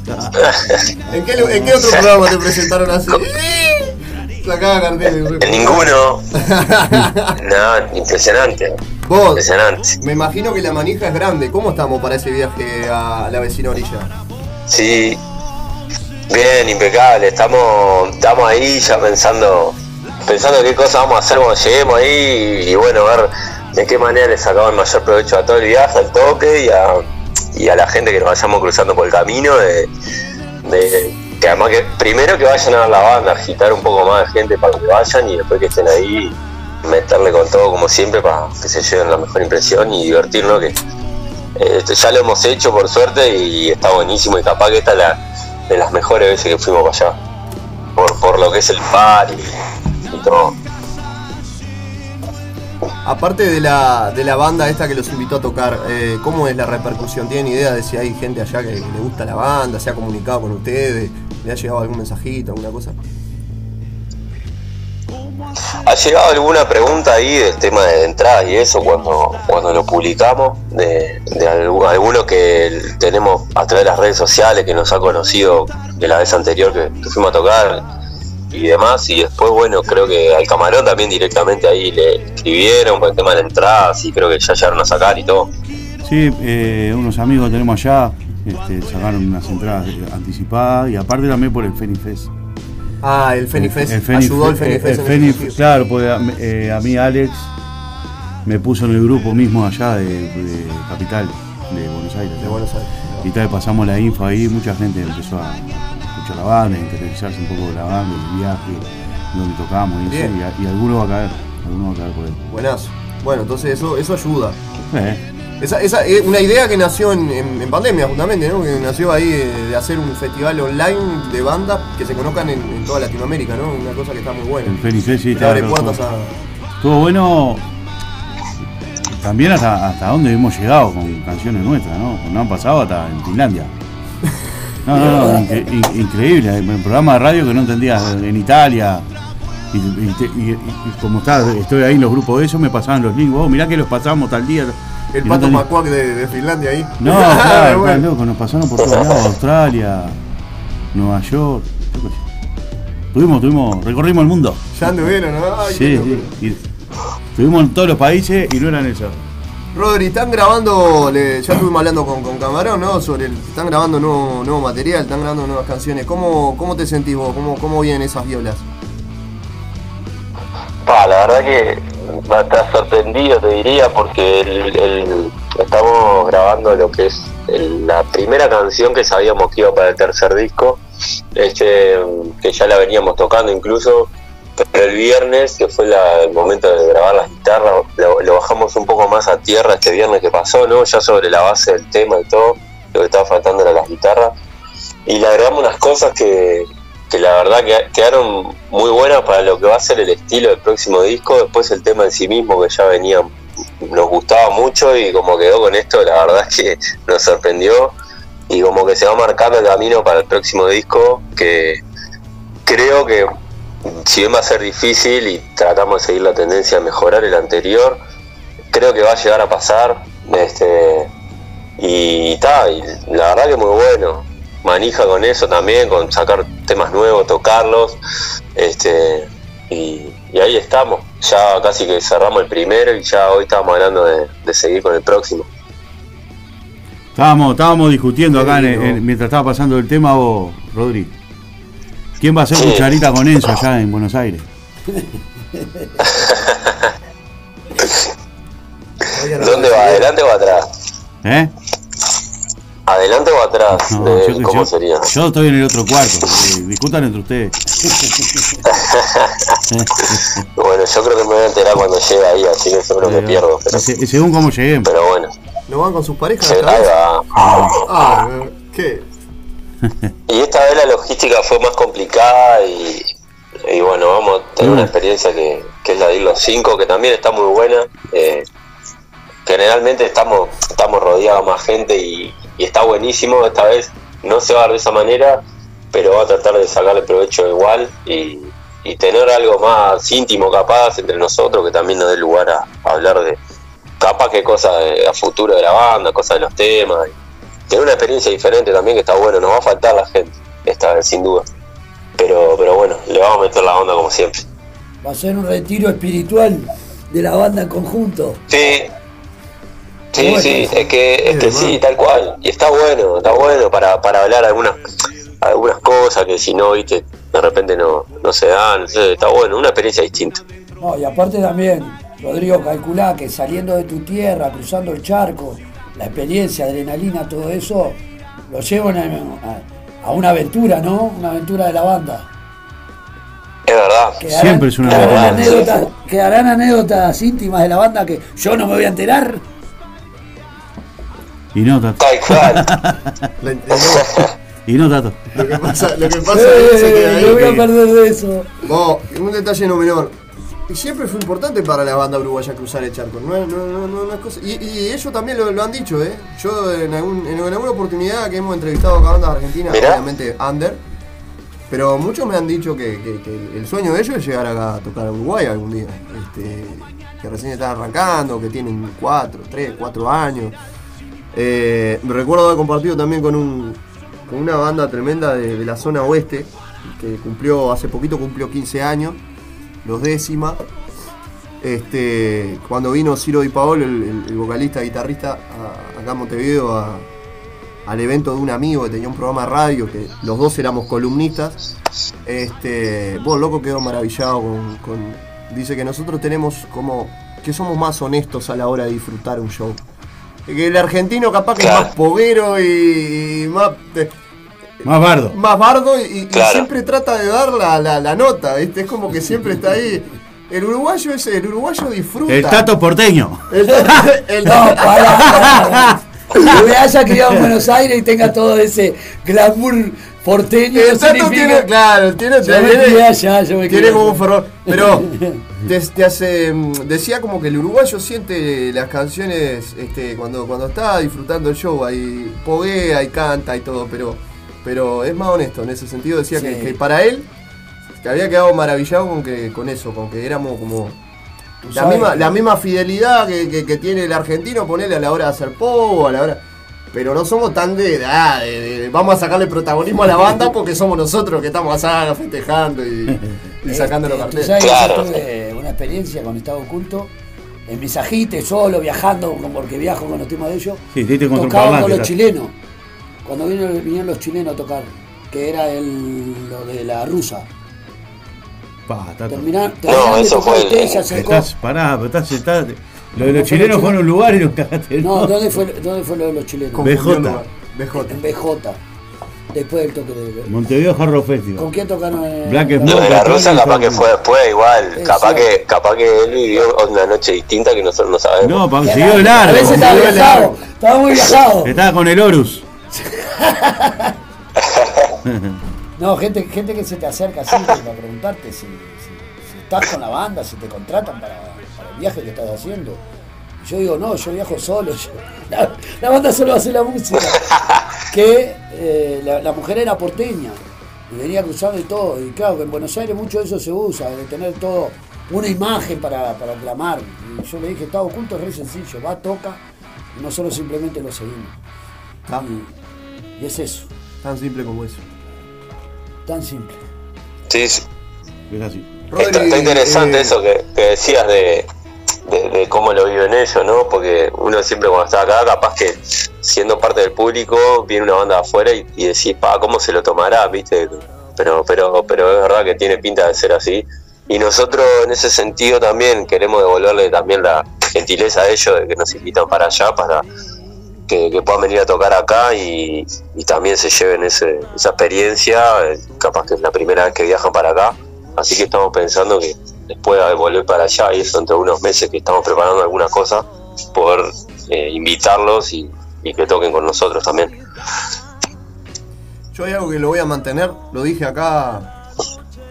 ¿En qué, en qué otro programa te presentaron así? En ninguno. No, impresionante. Vos, Impresionante. me imagino que la manija es grande. ¿Cómo estamos para ese viaje a la vecina orilla? Sí, Estamos, estamos ahí ya pensando, pensando qué cosas vamos a hacer cuando lleguemos ahí y, y bueno, ver de qué manera le sacamos el mayor provecho a todo el viaje, al toque y a, y a la gente que nos vayamos cruzando por el camino. De, que además que primero que vayan a la banda, agitar un poco más de gente para que vayan y después que estén ahí, meterle con todo como siempre para que se lleven la mejor impresión y divertirnos que eh, ya lo hemos hecho por suerte y está buenísimo y capaz que esta es la, de las mejores veces que fuimos para allá. Por, por lo que es el par y, todo. Aparte de la, de la banda esta que los invitó a tocar, eh, ¿cómo es la repercusión? ¿Tienen idea de si hay gente allá que le gusta la banda, se ha comunicado con ustedes? ¿Le ha llegado algún mensajito, alguna cosa? ¿Ha llegado alguna pregunta ahí del tema de entradas y eso cuando, cuando lo publicamos? De, de algu- alguno que tenemos a través de las redes sociales que nos ha conocido de la vez anterior que, fuimos a tocar y demás. Y después, bueno, creo que al camarón también directamente ahí le escribieron con el tema de la entrada, y creo que ya llegaron a sacar y todo. Sí, eh, unos amigos tenemos allá este, sacaron unas entradas anticipadas y aparte también por el Fenifest. Ah, el Fenifest. El Fenif- Ayudó el Fenifest. el en ese Fenif- sentido. claro, porque a, eh, a mí Alex me puso en el grupo mismo allá de, de Capital, de Buenos Aires. De Buenos Aires. Y tal, pasamos la info ahí, mucha gente empezó a escuchar la banda, a interiorizarse un poco de la banda, el viaje, donde tocamos y eso, y alguno va a caer, alguno va a caer por él. Buenazo. Bueno, entonces eso, eso ayuda. Eh, Esa, esa es una idea que nació en, en- en pandemia, justamente, ¿no? Que nació ahí eh, de hacer un festival online de bandas que se conozcan en, en toda Latinoamérica, ¿no? Una cosa que está muy buena. el sí, estaba- abre puertas a. Estuvo bueno también hasta, hasta dónde hemos llegado con canciones nuestras, ¿no? Nos han pasado hasta en Finlandia. No, no, no, incre- in- increíble. El programa de radio que no entendías en Italia. Y, y y- y- y como está, estoy ahí en los grupos de eso, me pasaban los links. Oh, mirá que los pasamos tal día. El Y no pato tenía- Macuac de, de Finlandia ahí. No, claro, Bueno. loco, nos pasaron por todos lados, Australia, Nueva York. Tuvimos, tuvimos, recorrimos el mundo. Ya anduvieron, ¿no? Ay, Sí, sí. y estuvimos en todos los países y no eran esos. Rodri, están grabando, le- ya estuvimos hablando con, con Camarón, ¿no? Sobre el, están grabando nuevo, nuevo material, están grabando nuevas canciones. ¿Cómo, cómo te sentís vos? ¿Cómo, ¿Cómo vienen esas violas? Pa, la verdad que va a estar sorprendido, te diría, porque el- estamos grabando lo que es la primera canción que sabíamos que iba para el tercer disco, este, que ya la veníamos tocando incluso, pero el viernes, que fue el momento de grabar las guitarras, lo, lo bajamos un poco más a tierra este viernes que pasó, ¿no? Ya sobre la base del tema y todo, lo que estaba faltando era las guitarras, y le agregamos unas cosas que, que la verdad que quedaron muy buenas para lo que va a ser el estilo del próximo disco. Después el tema en sí mismo que ya venía, nos gustaba mucho y como quedó con esto, la verdad es que nos sorprendió y como que se va marcando el camino para el próximo disco que creo que si bien va a ser difícil y tratamos de seguir la tendencia a mejorar el anterior, creo que va a llegar a pasar. Este, y y la verdad que muy bueno. Manija con eso también, con sacar temas nuevos, tocarlos. Este, y, y ahí estamos. Ya casi que cerramos el primero y ya hoy estamos hablando de, de seguir con el próximo. Estábamos, estábamos discutiendo acá en- en- mientras estaba pasando el tema, vos, Rodri. ¿Quién va a ser Sí. cucharita con Enzo allá en Buenos Aires? ¿Dónde va? ¿Adelante o atrás? ¿Eh? ¿Adelante o atrás? No, de- yo, ¿Cómo yo- sería? yo estoy en el otro cuarto. eh, discutan entre ustedes. Bueno, yo creo que me voy a enterar cuando llegue ahí, así que seguro me pierdo. Pero, Y se- y según cómo lleguemos. pero bueno, ¿No van con sus parejas? se-. Ah, ¿qué? Y esta vez la logística fue más complicada y, y bueno, vamos a tener una experiencia que, que es la de ir los cinco, que también está muy buena. Eh, generalmente estamos, estamos rodeados de más gente y, y está buenísimo. Esta vez no se va a dar de esa manera, pero va a tratar de sacarle provecho igual y, y tener algo más íntimo capaz entre nosotros que también nos dé lugar a, a hablar de capaz que cosas de- a futuro de la banda, cosas de los temas. y tener una experiencia diferente también que está bueno, nos va a faltar la gente esta vez sin duda. Pero, pero bueno, le vamos a meter la onda como siempre. Va a ser un retiro espiritual de la banda en conjunto. Sí, sí, Bueno, sí, es que, es que hermano. sí, tal cual. Y está bueno, está bueno para, para hablar algunas algunas cosas que si no, viste, de repente no, no se dan. Entonces, está bueno, una experiencia distinta. No, y aparte también, Rodrigo, calculá que saliendo de tu tierra, cruzando el charco, la experiencia, adrenalina, todo eso, lo llevan a, a una aventura, ¿no? Una aventura de la banda. Es verdad. Quedarán- Siempre es una quedarán aventura. anécdotas, quedarán anécdotas íntimas de la banda que yo no me voy a enterar. Y no, Tato. y no, Tato. Lo que pasa, lo que pasa Eh, es que me voy a perder de eso. Vos, un detalle no menor. Y siempre fue importante para la banda uruguaya cruzar el charco. No, no, no, no, no es cosa- Y, y ellos también lo, lo han dicho, ¿eh? Yo en, algún- en alguna oportunidad que hemos entrevistado a bandas argentinas, obviamente under, pero muchos me han dicho que, que- que el sueño de ellos es llegar acá a tocar a Uruguay algún día. Este, que recién están arrancando, que tienen 4, 3, 4 años. Eh, recuerdo haber compartido también con, un, con una banda tremenda de, la zona oeste, que cumplió, hace poquito cumplió 15 años, los décima. Este, cuando vino Ciro Di Paolo, el, el- el vocalista guitarrista, a- acá a Montevideo, al evento de un amigo que tenía un programa de radio, que los dos éramos columnistas, este, vos loco quedó maravillado con- Dice que nosotros tenemos como. que somos más honestos a la hora de disfrutar un show. Que el argentino capaz que es más poguero y, y más. de- Más bardo. más bardo y, siempre trata de dar la, la- la nota, ¿viste? Es como que siempre está ahí. El uruguayo es el uruguayo disfruta. El Tato porteño. El tato- el No, pará, pará. Que me haya criado en Buenos Aires y tenga todo ese glamour porteño. El tiene, claro, tiene, tiene- allá, tiene como un fervor. Pero te hace, mm, decía como que el uruguayo siente las canciones este, cuando, cuando está disfrutando el show, ahí poguea y canta y todo, pero, pero es más honesto en ese sentido. Decía que, Sí. que para él que había quedado maravillado con que con eso, con que éramos como la misma, la misma fidelidad que, que- que tiene el argentino, ponerle a la hora de hacer pogo, a la hora. Pero no somos tan de, ah, de- de- vamos a sacarle protagonismo a la banda porque somos nosotros que estamos acá festejando y, y sacando los carteles. sabes que yo tuve una experiencia con Estado Oculto. En Misajite, solo, viajando, porque viajo con los temas de ellos. Sí, te con parlante, los chilenos. Cuando vinieron, vinieron los chilenos a tocar, que era el, lo de la rusa. Pa. Terminar, terminaron de tocar ustedes, se acercó. Estás, pará, pero estás, estás- Lo de los fue chilenos fueron a un lugar y los cagaste. No, ¿dónde fue, ¿dónde fue lo de los chilenos? BJ. BJ. En BJ. Después del toque de. Montevideo Jarro Festival. ¿Con quién tocaron? en- Black Lo Smoke, de la y capaz que fue después igual, capaz que, capaz que él vivió una noche distinta que nosotros no sabemos. No, pa- Que siguió largo. A veces estaba viajado. Estaba muy viajado. Estaba con el Horus. No, gente, gente que se te acerca así para preguntarte si, si- si estás con la banda, si te contratan para el viaje que estás haciendo. Y Yo digo, no, yo viajo solo. yo- la, la banda solo hace la música. Que eh, la, la mujer era porteña y venía cruzando y todo. Y claro, que en Buenos Aires mucho de eso se usa, de tener todo, una imagen para, para clamar. Y yo le dije, está oculto, es re sencillo, va, toca, y nosotros simplemente lo seguimos. Y, y es eso, Tan simple como eso. tan simple. Sí, sí. Es así. Está, está interesante eh, eso que, que decías de, de, cómo lo viven ellos, ¿no? Porque uno siempre cuando está acá, capaz que siendo parte del público, viene una banda de afuera y, y decís, pa, ¿cómo se lo tomará? ¿Viste? Pero, pero, pero es verdad que tiene pinta de ser así. Y nosotros en ese sentido también queremos devolverle también la gentileza a ellos de que nos invitan para allá para, que, que puedan venir a tocar acá y, y también se lleven ese- esa experiencia, eh, capaz que es la primera vez que viajan para acá, así que estamos pensando que después de volver para allá y eso entre unos meses que estamos preparando algunas cosas, poder eh, invitarlos y, que toquen con nosotros también. Yo hay algo que lo voy a mantener, lo dije acá,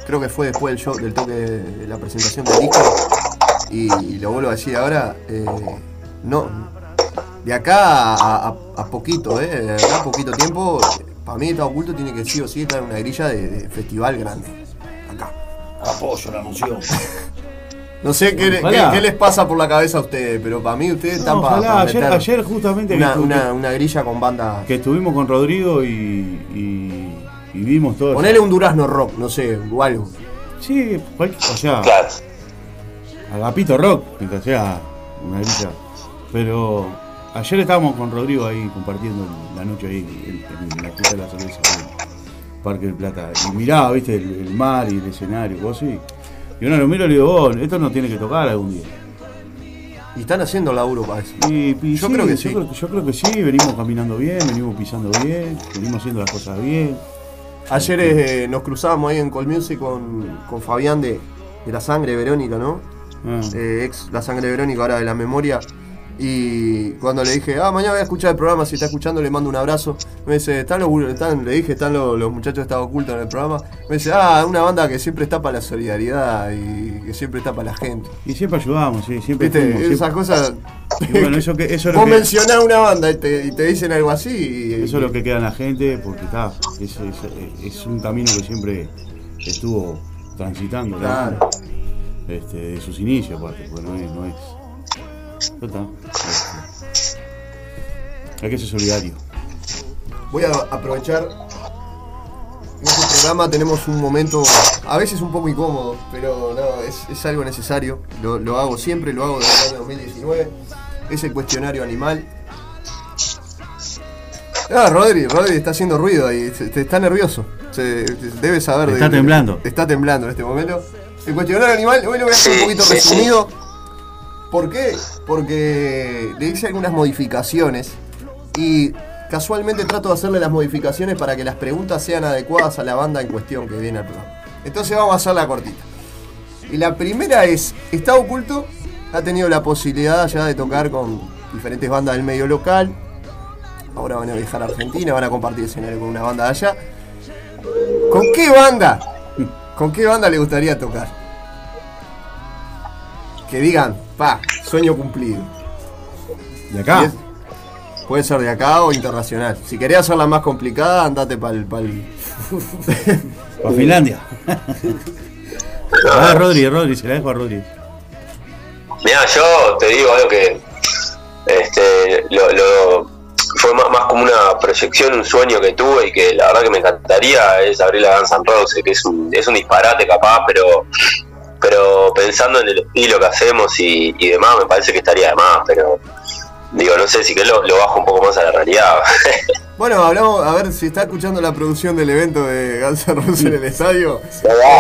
creo que fue después del show, del toque de la presentación del disco, y, lo vuelvo a decir ahora, eh, no, de acá a, a- poquito, eh, de acá a poquito tiempo, para mí Estado Oculto tiene que sí o sí estar en una grilla de festival grande. Apoyo la moción. No sé qué, Ojalá. qué- qué les pasa por la cabeza a ustedes, pero para mí ustedes están para, ojalá. Ayer- ayer justamente una, una- una grilla con banda. Que estuvimos con Rodrigo y, y, y vimos todo. Ponele un durazno rock, no sé, o algo. Sí, cual- o sea, Agapito Rock, mientras sea una grilla. Pero ayer estábamos con Rodrigo ahí compartiendo la noche ahí en, en la fiesta de la cerveza Parque del Plata. Y miraba, viste, el, el mar y el escenario, cosas así. Y uno lo miro y le digo, "Oh, esto no tiene que tocar algún día. Y están haciendo laburo para eso. Y, y Yo creo que sí. Yo creo, que- yo creo que sí, venimos caminando bien, venimos pisando bien, venimos haciendo las cosas bien. Ayer eh, nos cruzábamos ahí en Call Music con, con Fabián de, de La Sangre Verónica, ¿no? Ah. Eh, ex La Sangre Verónica, ahora de la memoria. Y cuando le dije, ah, mañana voy a escuchar el programa, si está escuchando le mando un abrazo. Me dice, están los, están, le dije, están los, los muchachos de Estado Oculto en el programa. Me dice, ah, una banda que siempre está para la solidaridad y que siempre está para la gente. Y siempre ayudamos, sí, siempre Viste, fuimos, siempre- esas cosas. Y bueno, eso que, eso es lo Vos que- mencionás una banda y te, y te dicen algo así. y- Eso es lo que queda en la gente, porque está, es, es- es un camino que siempre estuvo transitando, ¿no? Claro. este, de sus inicios, aparte, porque no es, no es. Este, hay que ser solidario. Voy a aprovechar. En este programa tenemos un momento, a veces un poco incómodo, pero no, es, es algo necesario. Lo, lo hago siempre, lo hago desde el año 2019. Es el cuestionario animal. Ah, Rodri, Rodri está haciendo ruido ahí, está nervioso. Se, debe saber Está temblando. Está temblando en este momento. El cuestionario animal, hoy lo voy a hacer un poquito resumido. ¿Por qué? Porque le hice algunas modificaciones y casualmente trato de hacerle las modificaciones para que las preguntas sean adecuadas a la banda en cuestión que viene al programa. Entonces vamos a hacerla cortita. Y la primera es, Estado Oculto ha tenido la posibilidad ya de tocar con diferentes bandas del medio local. Ahora van a viajar a Argentina, van a compartir escenario con una banda de allá. ¿Con qué banda? ¿Con qué banda le gustaría tocar? Que digan, pa, sueño cumplido. ¿De acá? Es- Puede ser de acá o internacional. Si querés hacerla más complicada, andate para el. Para Finlandia. ah, Rodri, Rodri, se la dejo a Rodri. Mira, yo te digo algo que este, lo, lo- fue más, más como una proyección, un sueño que tuve y que la verdad que me encantaría es abrir la Guns N' Roses, que es un, es un disparate capaz, pero pero pensando en el estilo que hacemos y, y demás, me parece que estaría de más, pero digo, no sé si que lo, lo bajo un poco más a la realidad. Bueno, hablamos, a ver si está escuchando la producción del evento de Guns N' Roses en el estadio.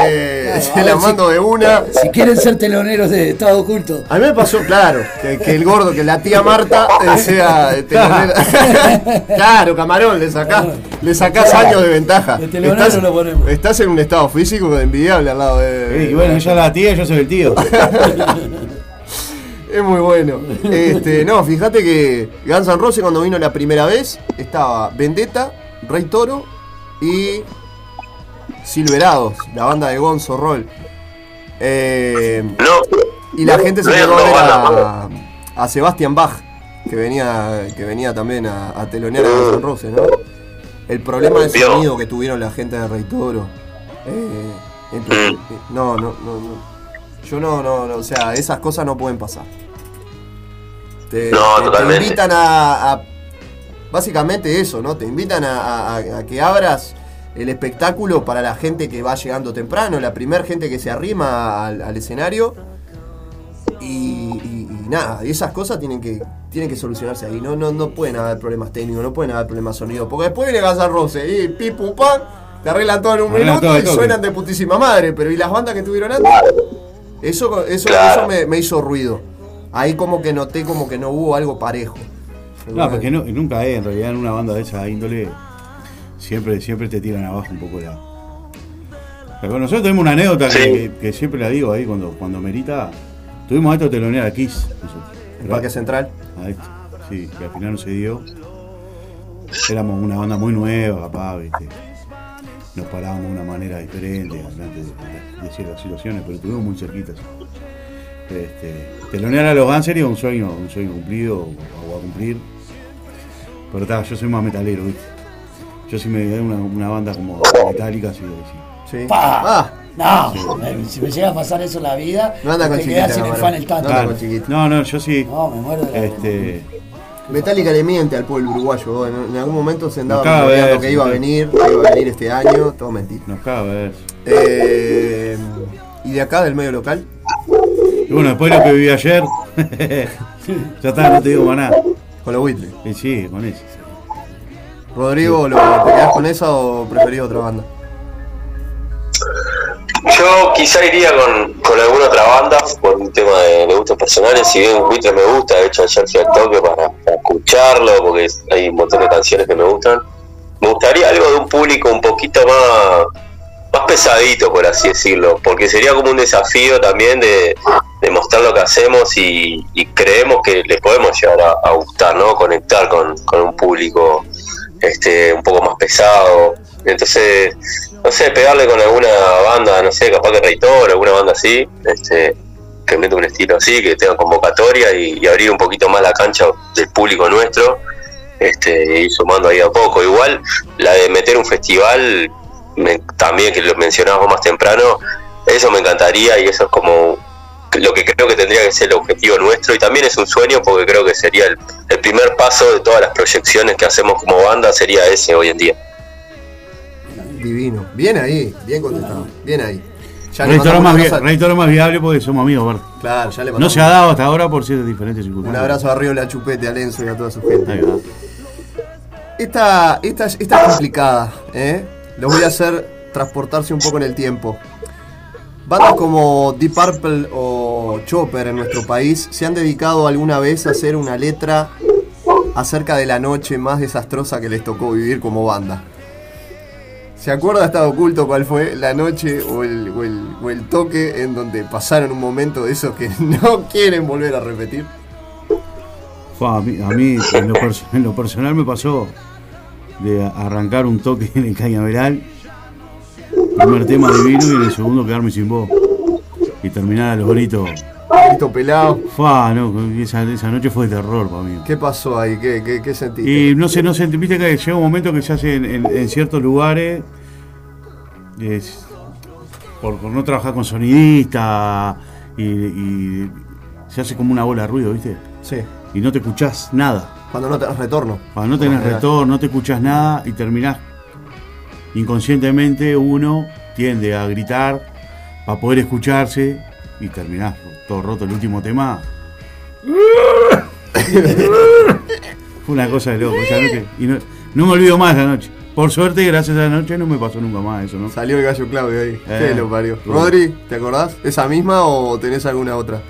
Eh, se la mando de una. Si quieren ser teloneros de Estado Oculto. A mí me pasó, claro, que, que el gordo, que la tía Marta eh, sea eh, telonera. claro, camarón, le sacás, le sacás años de ventaja. De telonero Estás, lo ponemos. estás en un estado físico envidiable al lado de. Y bueno, ella es la tía y yo soy el tío. Es muy bueno. Este, no, fíjate que Guns N' Roses cuando vino la primera vez estaba Vendetta, Rey Toro y Silverados, la banda de Gonzo Roll. Eh, y la gente se no quedó a ver a, a Sebastian Bach, que venía, que venía también a, a telonear a Guns N' Roses, ¿no? El problema de Vio. sonido que tuvieron la gente de Rey Toro. eh, ent- no, no, no, no. Yo no, no, no, o sea, esas cosas no pueden pasar. Te, No, te- te invitan a, a- Básicamente eso, ¿no? Te invitan a, a- a que abras el espectáculo para la gente que va llegando temprano, la primer gente que se arrima al, al escenario. Y, y- y nada, y esas cosas tienen que, tienen que solucionarse ahí. No, no, no pueden haber problemas técnicos, no pueden haber problemas de sonido. Porque después viene Guns N' Roses y pi pum pam, te arreglan todo en un Arreglan minuto y suenan de putísima madre. Pero ¿y las bandas que tuvieron antes? Eso, eso, Claro. eso me, me hizo ruido. Ahí como que noté como que no hubo algo parejo. No, porque no- nunca es, en realidad en una banda de esa índole siempre, siempre te tiran abajo un poco la. Pero nosotros tenemos una anécdota que, que siempre la digo ahí cuando, cuando merita. Tuvimos a esto telonear a Kiss. nosotros. ¿El Parque Central? A esto, sí, que al final no se dio. Éramos una banda muy nueva, capaz, ¿viste? Nos parábamos de una manera diferente de, de- de ciertas situaciones, pero estuvimos muy cerquitas. Este, telonear a los Guns sería un sueño, un sueño cumplido o, a cumplir. Pero está, yo soy más metalero, ¿viste? Yo si me una, una banda como Metallica, sí, sí. Sí. Pa. No, Sí. si me llega a pasar eso en la vida, No anda con te quedás sin el fan el tanto. Claro. No, no, yo sí. No, me muero de la Este, Metallica le miente al pueblo uruguayo. En, en algún momento se andaba ver, que iba a venir, que iba a venir este año, todo mentira. nos caga ver. Eh, ¿Y de acá, del medio local? Bueno, después de lo que viví ayer, ya está, no te digo más nada. Con los Whitley. Y sí, con eso. Rodrigo, ¿lo, ¿te quedás con esa o preferís otra banda? Yo quizá iría con, con alguna otra banda por un tema de, de gustos personales. Si bien Buitre me gusta, de hecho ayer fui al toque para, para escucharlo porque hay un montón de canciones que me gustan. Me gustaría algo de un público un poquito más, más pesadito, por así decirlo, porque sería como un desafío también de, de mostrar lo que hacemos y, y creemos que le podemos llegar a, gustar, ¿no? Conectar con, con un público este un poco más pesado. Entonces, no sé, pegarle con alguna banda, no sé, capaz que Reitor, alguna banda así, este, que meta un estilo así, que tenga convocatoria y, y abrir un poquito más la cancha del público nuestro, este, y sumando ahí a poco. Igual la de meter un festival, me- también que lo mencionabas más temprano, eso me encantaría y eso es como lo que creo que tendría que ser el objetivo nuestro y también es un sueño porque creo que sería el, el primer paso de todas las proyecciones que hacemos como banda sería ese hoy en día. Divino. Bien ahí, bien contestado. Bien ahí. Ya le Reitor mandamos más, un vi- más viable porque somos amigos, ¿verdad? Claro, ya le No se ha dado hasta ahora por ciertas diferentes un circunstancias. abrazo a Río La Chupete, a Lenzo y a toda su gente. Ahí va. Esta, esta, esta es complicada, ¿eh? Los voy a hacer transportarse un poco en el tiempo. Bandas como Deep Purple o Chopper en nuestro país se han dedicado alguna vez a hacer una letra acerca de la noche más desastrosa que les tocó vivir como banda. ¿Se acuerda, estado oculto, cuál fue la noche o el, toque en donde pasaron un momento de esos que no quieren volver a repetir? A mí, en, lo en lo personal me pasó de arrancar un toque en el cañaveral, primer tema divino y en el segundo quedarme sin voz y terminar a los gritos. Grito pelado. No, esa, esa noche fue de terror para mí. ¿Qué pasó ahí? ¿Qué, qué, qué sentiste? Y no sé, no sé, viste que llega un momento que se hace en, en- en ciertos lugares, es- por, por no trabajar con sonidista, y, y se hace como una bola de ruido, ¿viste? Sí. Y no te escuchás nada. Cuando no tenés retorno. Cuando no tenés retorno, no te escuchás nada y terminás inconscientemente uno tiende a gritar para poder escucharse y terminás todo roto el último tema. Fue una cosa de loco esa noche. Y no, no me olvido más esa noche. Por suerte, gracias a esa noche no me pasó nunca más eso, ¿no? Salió el gallo Claudio ahí. Eh, ¿Qué lo parió? Rodri, ¿te acordás? ¿Esa misma o tenés alguna otra?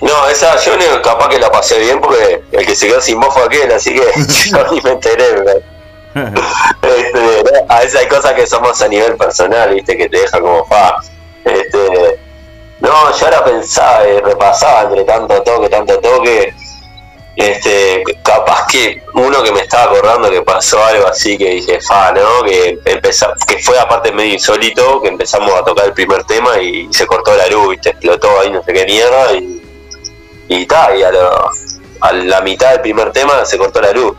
No, esa yo ni- capaz que la pasé bien porque el que se quedó sin voz fue aquel, así que yo ni me enteré. Este, ¿no? a veces hay cosas que son más a nivel personal, viste, que te deja como fa. Este, no, yo ahora pensaba y repasaba entre tanto toque, tanto toque. Este, capaz que uno que me estaba acordando que pasó algo así que dije, fa, ¿no? Que empezó, que fue aparte medio insólito, que empezamos a tocar el primer tema y se cortó la luz, ¿viste? explotó ahí no sé qué mierda y y ta, y a, lo- a la mitad del primer tema se cortó la luz.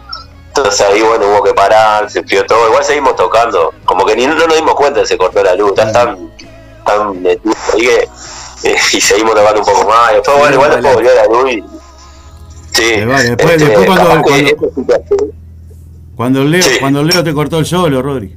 Entonces ahí bueno hubo que parar, se enfrió todo, igual seguimos tocando, como que ni no nos dimos cuenta de que se cortó la luz, tan, tan ahí que eh, y seguimos tocando un poco más, y después bueno, igual después volvió la luz y sí, vale, después- este, después cuando- que cuando- Leo, Leo te cortó el solo, Rodri.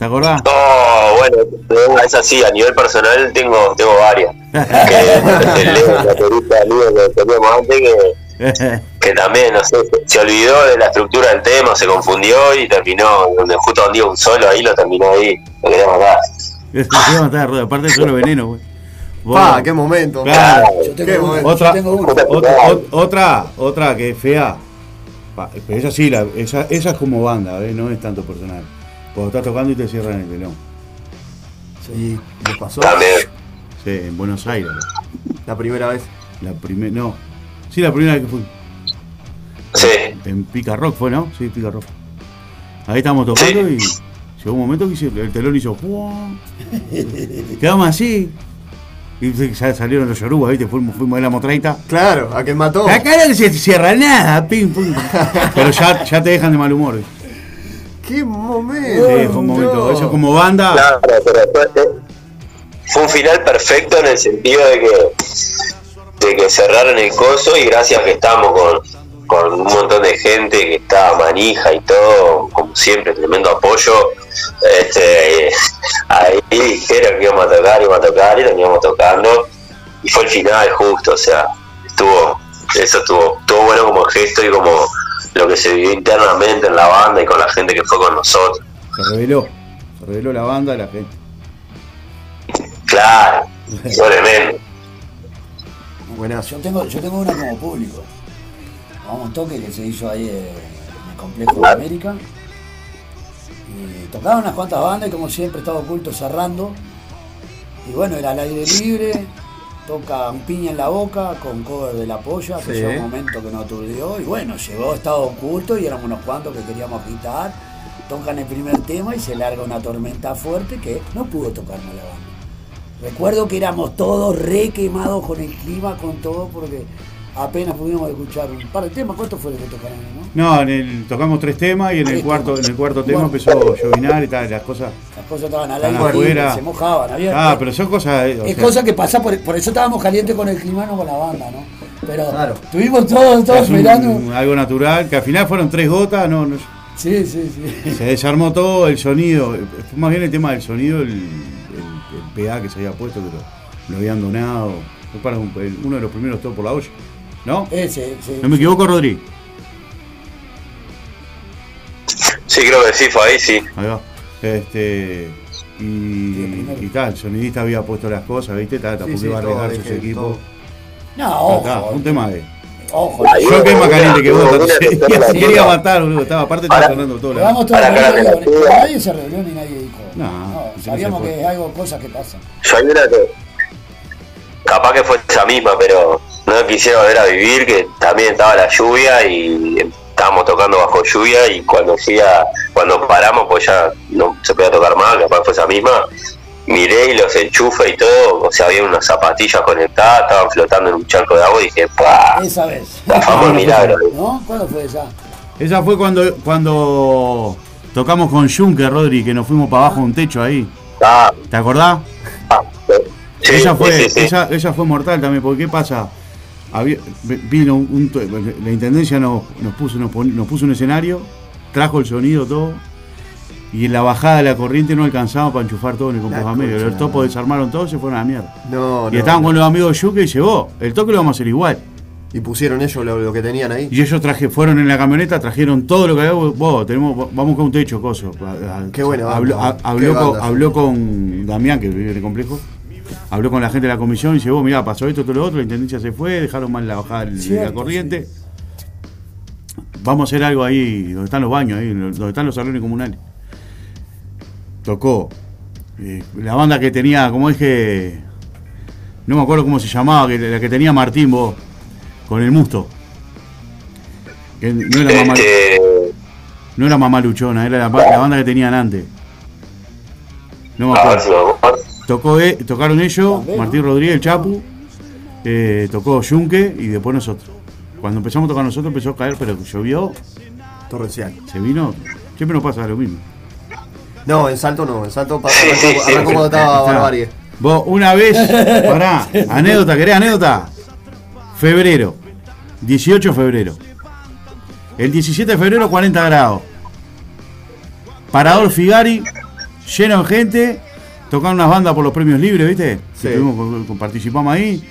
¿Te acordás? No, bueno, es así, a nivel personal tengo, tengo varias. Que el Leo, la baterista Leo que teníamos antes, que, que también, no sé, se olvidó de la estructura del tema, se confundió y terminó, donde justo donde un solo ahí lo terminó ahí, lo quería matar. Aparte del solo veneno, güey. Pa, qué momento. Claro. Yo tengo Qué momento. Otra, yo tengo uno. otra, ot- otra, otra que es fea. Pa, Pero esa sí, la- esa, esa es como banda, ¿eh? no es tanto personal. Cuando estás tocando y te cierran el telón. ¿Y le pasó? También. Sí, en Buenos Aires. La primera vez. La primera, no. Sí, la primera vez que fui. Sí. En Pica Rock fue, ¿no? Sí, Pica Rock. Ahí estábamos tocando y llegó un momento que el telón hizo. Quedamos así. Y ya salieron los yorubas, ¿viste? Fuimos, fuimos, éramos 30. Claro, a que mató. Acá no se cierra nada, pim, pum. Pero ya, ya te dejan de mal humor. ¿viste? Qué Sí, momento. fue un momento. Eso como banda. Claro, pero fue, fue un final perfecto en el sentido de que, de que cerraron el coso y gracias que estábamos con, con un montón de gente que estaba manija y todo, como siempre, tremendo apoyo. Este, ahí dijeron que íbamos a tocar, íbamos a tocar y terminamos tocando. Y fue el final justo, o sea, estuvo, eso estuvo, estuvo bueno como gesto y como lo que se vivió internamente en la banda y con la gente que fue con nosotros. Se reveló. Se reveló la banda, la gente. Claro, tremendo. Buenazo. Yo tengo, yo tengo una como público. Vamos a un toque que se hizo ahí eh, en el complejo de América. Y tocaban unas cuantas bandas y como siempre estaba oculto cerrando. Y bueno, era al aire libre, toca un piña en la boca con cover de la polla, que Sí. fue un momento que nos aturdió. Y bueno, llegó estado oculto y éramos unos cuantos que queríamos agitar. Tocan el primer tema y se larga una tormenta fuerte que no pudo tocarnos la banda. Recuerdo que éramos todos re quemados con el clima, con todo, porque apenas pudimos escuchar un par de temas. ¿Cuántos fueron que tocaron? No? No, en el, tocamos tres temas y en el cuarto, en el cuarto tema Bueno. empezó a llovinar y tal, las cosas. Las cosas estaban al aire se mojaban. Había, Ah, pero son cosas. eh, o es sea, cosa que pasa, por, por eso estábamos calientes con el clima, no con la banda, ¿no? Pero Claro. tuvimos todos, todos es un- mirando. algo natural, que al final fueron tres gotas, no, no, Sí, sí, sí. se desarmó todo el sonido. Fue más bien el tema del sonido, el, el, el PA que se había puesto, que lo, lo habían donado. Fue para un- el- uno de los primeros todos por la olla. ¿No? Ese, sí. No me equivoco, Rodri. Sí, creo que sí, fue ahí, sí. Ahí va. Este. Y, y tal, el sonidista había puesto las cosas, ¿viste? Tal, tampoco sí, iba a arriesgar dejé su equipo. todo. No, Acá, ojo. un tema de. Ojo. Yo que es más caliente que vos, una- quería, matar, boludo. Estaba, aparte estaba sonando todo. La- vamos todos acá. nadie se reunió ni nadie dijo. No, No, sabíamos se que hay algo, cosas que pasan. Yo hay una que. Capaz que fue esa misma, pero no quisiera volver a vivir, que también estaba la lluvia y estábamos tocando bajo lluvia y cuando fui a- cuando paramos pues ya no se podía tocar más, capaz fue esa misma. Miré y los enchufes y todo, o sea, había unas zapatillas conectadas, estaban flotando en un charco de agua y dije, ¡pah! Esa vez. Fue un milagro. ¿No? ¿Cuándo fue esa? Esa fue cuando, cuando tocamos con Juncker, Rodri, que nos fuimos para abajo de un techo ahí. Ah, ¿Te acordás? Sí, esa, fue, sí, sí, sí. Esa, esa fue mortal también, porque ¿qué pasa? Había- vino un, un to- la intendencia nos, nos puso, nos, pon- nos puso un escenario, trajo el sonido todo, y en la bajada de la corriente no alcanzamos para enchufar todo en el a medio. Los topos desarmaron todo y se fueron a la mierda. No, y no, estaban no. con los amigos de Yuke y llevó. El toque lo vamos a hacer igual. Y pusieron ellos lo, lo que tenían ahí. Y ellos traje, fueron en la camioneta, trajeron todo lo que había. Vos, tenemos, vamos con un techo, coso. Qué banda, Habló, habló, con, habló sí. con Damián, que vive en el complejo. Habló con la gente de la comisión y dice, vos, mirá, pasó esto, todo lo otro, la intendencia se fue, dejaron mal la bajada de la corriente. Vamos a hacer algo ahí, donde están los baños, ahí, donde están los salones comunales. Tocó. eh, la banda que tenía, como es que. No me acuerdo cómo se llamaba, que, la que tenía Martín, vos, con el musto. Que no era mamá, Este, no era mamá luchona, era la, la banda que tenían antes. No me acuerdo. Tocó, eh, tocaron ellos, También, ¿no? Martín Rodríguez, el Chapu, eh, tocó Yunque y después nosotros. Cuando empezamos a tocar nosotros empezó a caer, pero llovió, Torrencial. se vino. Siempre nos pasa lo mismo. No, en salto no. En salto pa- Sí, sí, arrancó, sí. arrancó cuando estaba. Barbarie. Vos, una vez, pará, anécdota, ¿querés anécdota? Febrero, 18 de febrero. El 17 de febrero, 40 grados. Parador Figari, lleno de gente. Tocaron unas bandas por los premios libres, ¿viste? Sí. Participamos ahí.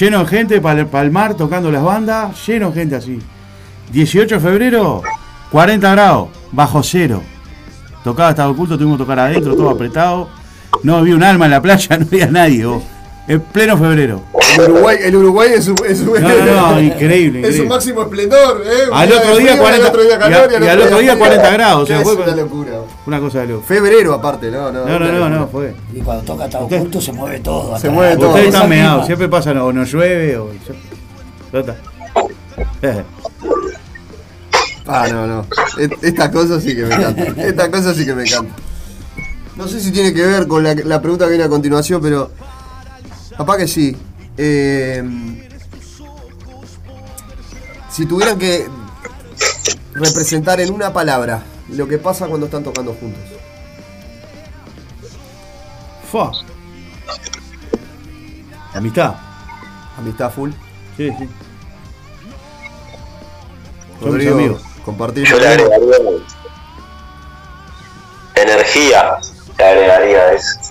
Lleno de gente para el mar tocando las bandas. Lleno de gente así. 18 de febrero, 40 grados, bajo cero. Tocaba estaba oculto, tuvimos que tocar adentro, todo apretado. No había un alma en la playa, no había nadie. vos. En pleno febrero. El Uruguay, el Uruguay es su, es su- No, no, no, increíble, Es su increíble. máximo esplendor, ¿eh? Al otro día frío, 40 al otro día calor, y, a- y al otro día 40 grados. O sea, Es fue una locura. una cosa de loco. Febrero aparte, no, no. No, no, no, no, fue. Y cuando toca estar oculto se mueve todo. Se mueve todo. Ustedes están meados, siempre pasa, o no llueve o. Está. Ah, no, no. Et- Esta cosa sí que me encanta. Esta cosa sí que me encanta. No sé si tiene que ver con la, la pregunta que viene a continuación, pero. Capaz que sí. Eh, si tuvieran que representar en una palabra lo que pasa cuando están tocando juntos. Fua. Amistad. Amistad full. Sí, sí. Rodrigo, amigos. compartir. Yo le agregaría energía, le agregaría a eso.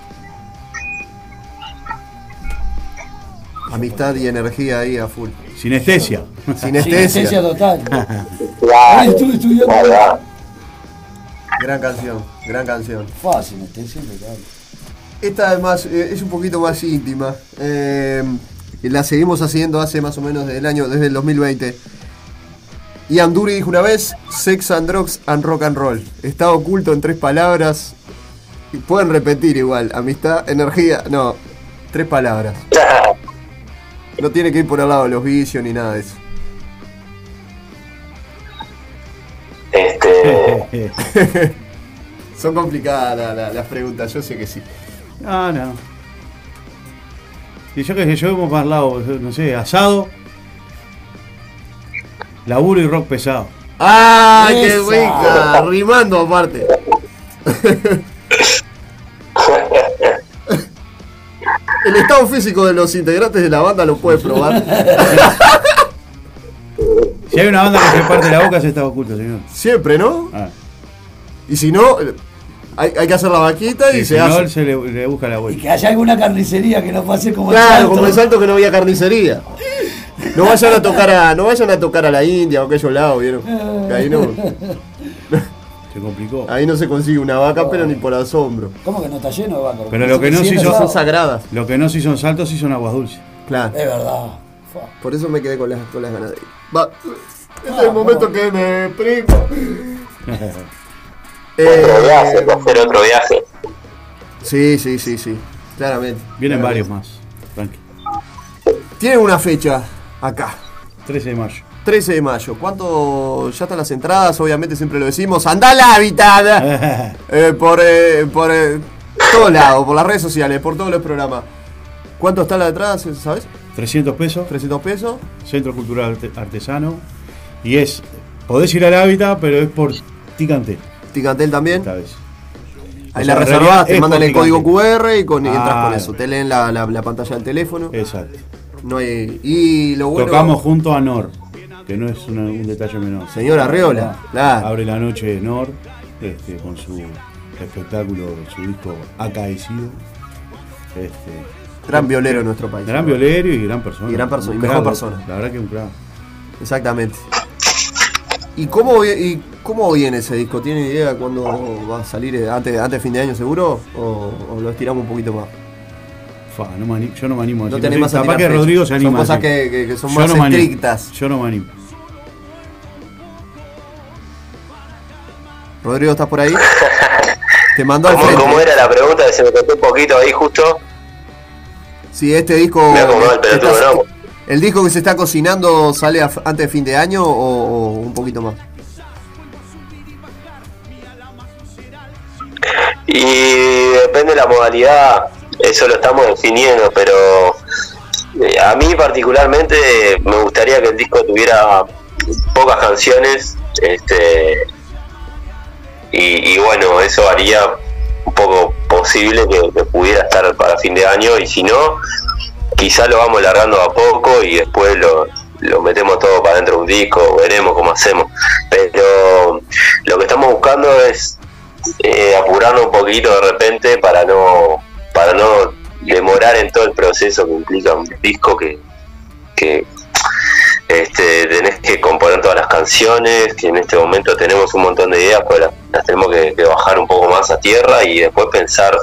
Amistad y energía ahí a full. Sinestesia. Sinestesia. Sinestesia total. Claro. estuve estudiando. Gran canción, gran canción. Fácil, sinestesia total. Esta es, más, eh, es un poquito más íntima. eh, y la seguimos haciendo hace más o menos desde el año, desde el 2020. Ian Dury dijo una vez, sex and drugs and rock and roll. Está oculto en tres palabras. Y pueden repetir igual, amistad, energía, no, tres palabras. No tiene que ir por al lado de los vicios ni nada de eso. Este, Son complicadas la- la- las preguntas, yo sé que sí. Ah, no. Y yo que sé, yo hemos hablado, no sé, asado, laburo y rock pesado. ¡Ay, qué rica! Rimando aparte. El estado físico de los integrantes de la banda lo puede probar. Si hay una banda que se parte la boca, se está oculto, señor. Siempre, ¿no? Ah. Y si no, hay, hay que hacer la vaquita y, Y se si no, hace. él se le, le busca la Y vuelta. que haya alguna carnicería que no pase como Claro, el salto. como el salto que no había carnicería. No vayan a tocar a, no vayan a tocar a la India o aquellos lados, ¿vieron? Que ahí no, Se complicó. ahí no se consigue una vaca, pero ni por asombro. ¿Cómo que no está lleno de vacas? Pero lo que no se hizo- Son sagradas. Lo que no sí son saltos, sí son aguas dulces. Claro. Es verdad. Por eso me quedé con las, con las ganas de ir. Va. Este es el momento que me deprimo. otro viaje, Eh, hacer otro viaje. sí, sí, sí, sí. Claramente. Vienen Claramente. varios más. Tranqui. Tienen una fecha acá. 13 de mayo. 13 de mayo. ¿Cuánto ya están las entradas? Obviamente siempre lo decimos. ¡Anda al hábitat! Eh, por eh, por eh, todos lados, por las redes sociales, por todos los programas. ¿Cuánto está la entrada, sabes? 300 pesos. 300 pesos. Centro Cultural Arte- Artesano. Y es. Podés ir al hábitat, pero es por Ticantel. Ticantel también. Esta vez. Ahí O la sea, realidad te mandan el código. QR y, con, y entras con Ah. eso. Te leen la, la- la pantalla del teléfono. Exacto. No hay. Y lo bueno. Tocamos junto a Nor, que no es una- un detalle menor. Señora Arreola, claro. Abre la noche Nor este, con su espectáculo, su disco Acaecido. Este, Gran violero en nuestro país. gran violero y gran persona. Y gran persona, y mejor persona. La verdad que un crack. Exactamente. ¿Y cómo, y cómo viene ese disco? ¿Tiene idea de cuándo va a salir? eh, ¿Antes, antes de fin de año seguro? ¿O, o lo estiramos un poquito más? Fa, no me ani- yo no me animo a No decir. te animas a Capaz tirar que. Rodrigo se Son anima. a cosas que- que- que son Yo más no animo. estrictas. Yo no me animo. Rodrigo, ¿estás por ahí? Te mando al ¿Cómo, frente. cómo era la pregunta? Se me cortó un poquito ahí justo. Si este disco. Me acomodó el pelotudo, estás- ¿no? ¿El disco que se está cocinando sale a- antes de fin de año o, o un poquito más? Y depende de la modalidad, eso lo estamos definiendo, pero eh, a mí particularmente me gustaría que el disco tuviera pocas canciones, este y, bueno, eso haría un poco posible que, pudiera estar para fin de año y si no, quizá lo vamos largando a poco y después lo, lo metemos todo para dentro de un disco, veremos cómo hacemos. Pero lo que estamos buscando es eh, apurarnos un poquito de repente para no para no demorar en todo el proceso que implica un disco que, este, tenés que componer todas las canciones, que en este momento tenemos un montón de ideas, pero las, las tenemos que, bajar un poco más a tierra y después pensar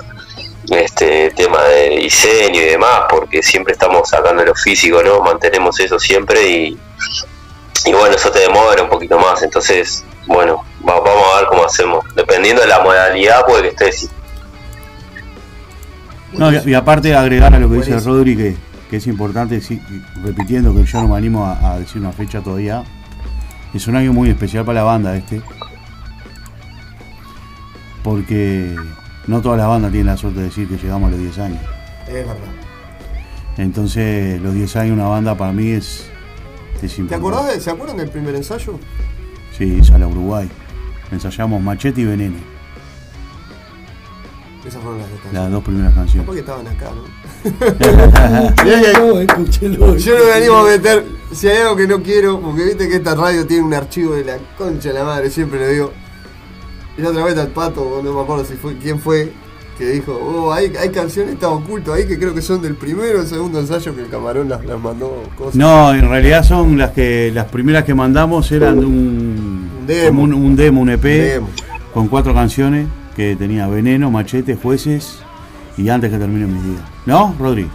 este tema de diseño y demás, porque siempre estamos sacando lo físico, ¿no? Mantenemos eso siempre y, y bueno, eso te demora un poquito más, entonces, bueno, va- vamos a ver cómo hacemos. Dependiendo de la modalidad, puede que esté. No, y, y aparte agregar a lo que dice Rodri, que, que es importante, sí, repitiendo que yo no me animo a, a decir una fecha todavía, es un año muy especial para la banda este, porque no todas las bandas tienen la suerte de decir que llegamos a los 10 años. Es verdad. Entonces, los 10 años de una banda para mí es, es ¿Te acordás de, ¿Se acuerdan del primer ensayo? Sí, sale a Uruguay. Ensayamos Machete y Veneno, Esas fueron las dos canciones. las dos primeras canciones. Porque estaban acá, ¿no? Yo no me animo a meter. Si hay algo que no quiero, porque viste que esta radio tiene un archivo de la concha de la madre, siempre lo digo. Y la otra vez al pato, no me acuerdo si fue quién fue, que dijo, oh, hay, hay canciones está oculto ahí que creo que son del primero o segundo ensayo que el camarón las, las mandó cosas. No, en realidad son las que las primeras que mandamos eran de un, Un demo. como un, un demo, un EP, Un demo. con cuatro canciones que tenía Veneno, Machete, Jueces y Antes que termine mis días. ¿No, Rodri?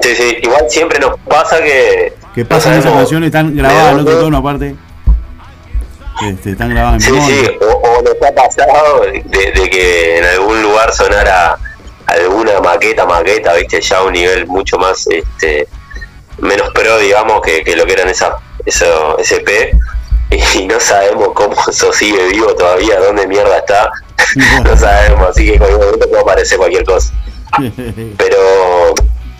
Sí, sí, igual siempre nos pasa que... Que pasan esas canciones, están grabadas en otro tono aparte. Este, están grabadas en Sí, sí, o, o nos ha pasado de, de que en algún lugar sonara alguna maqueta, maqueta, viste, ya a un nivel mucho más, este, menos pro, digamos, que, que lo que eran esa, eso, ese P, y no sabemos cómo eso sigue vivo todavía, dónde mierda está, no sabemos, así que en cualquier momento puede aparecer cualquier cosa. Pero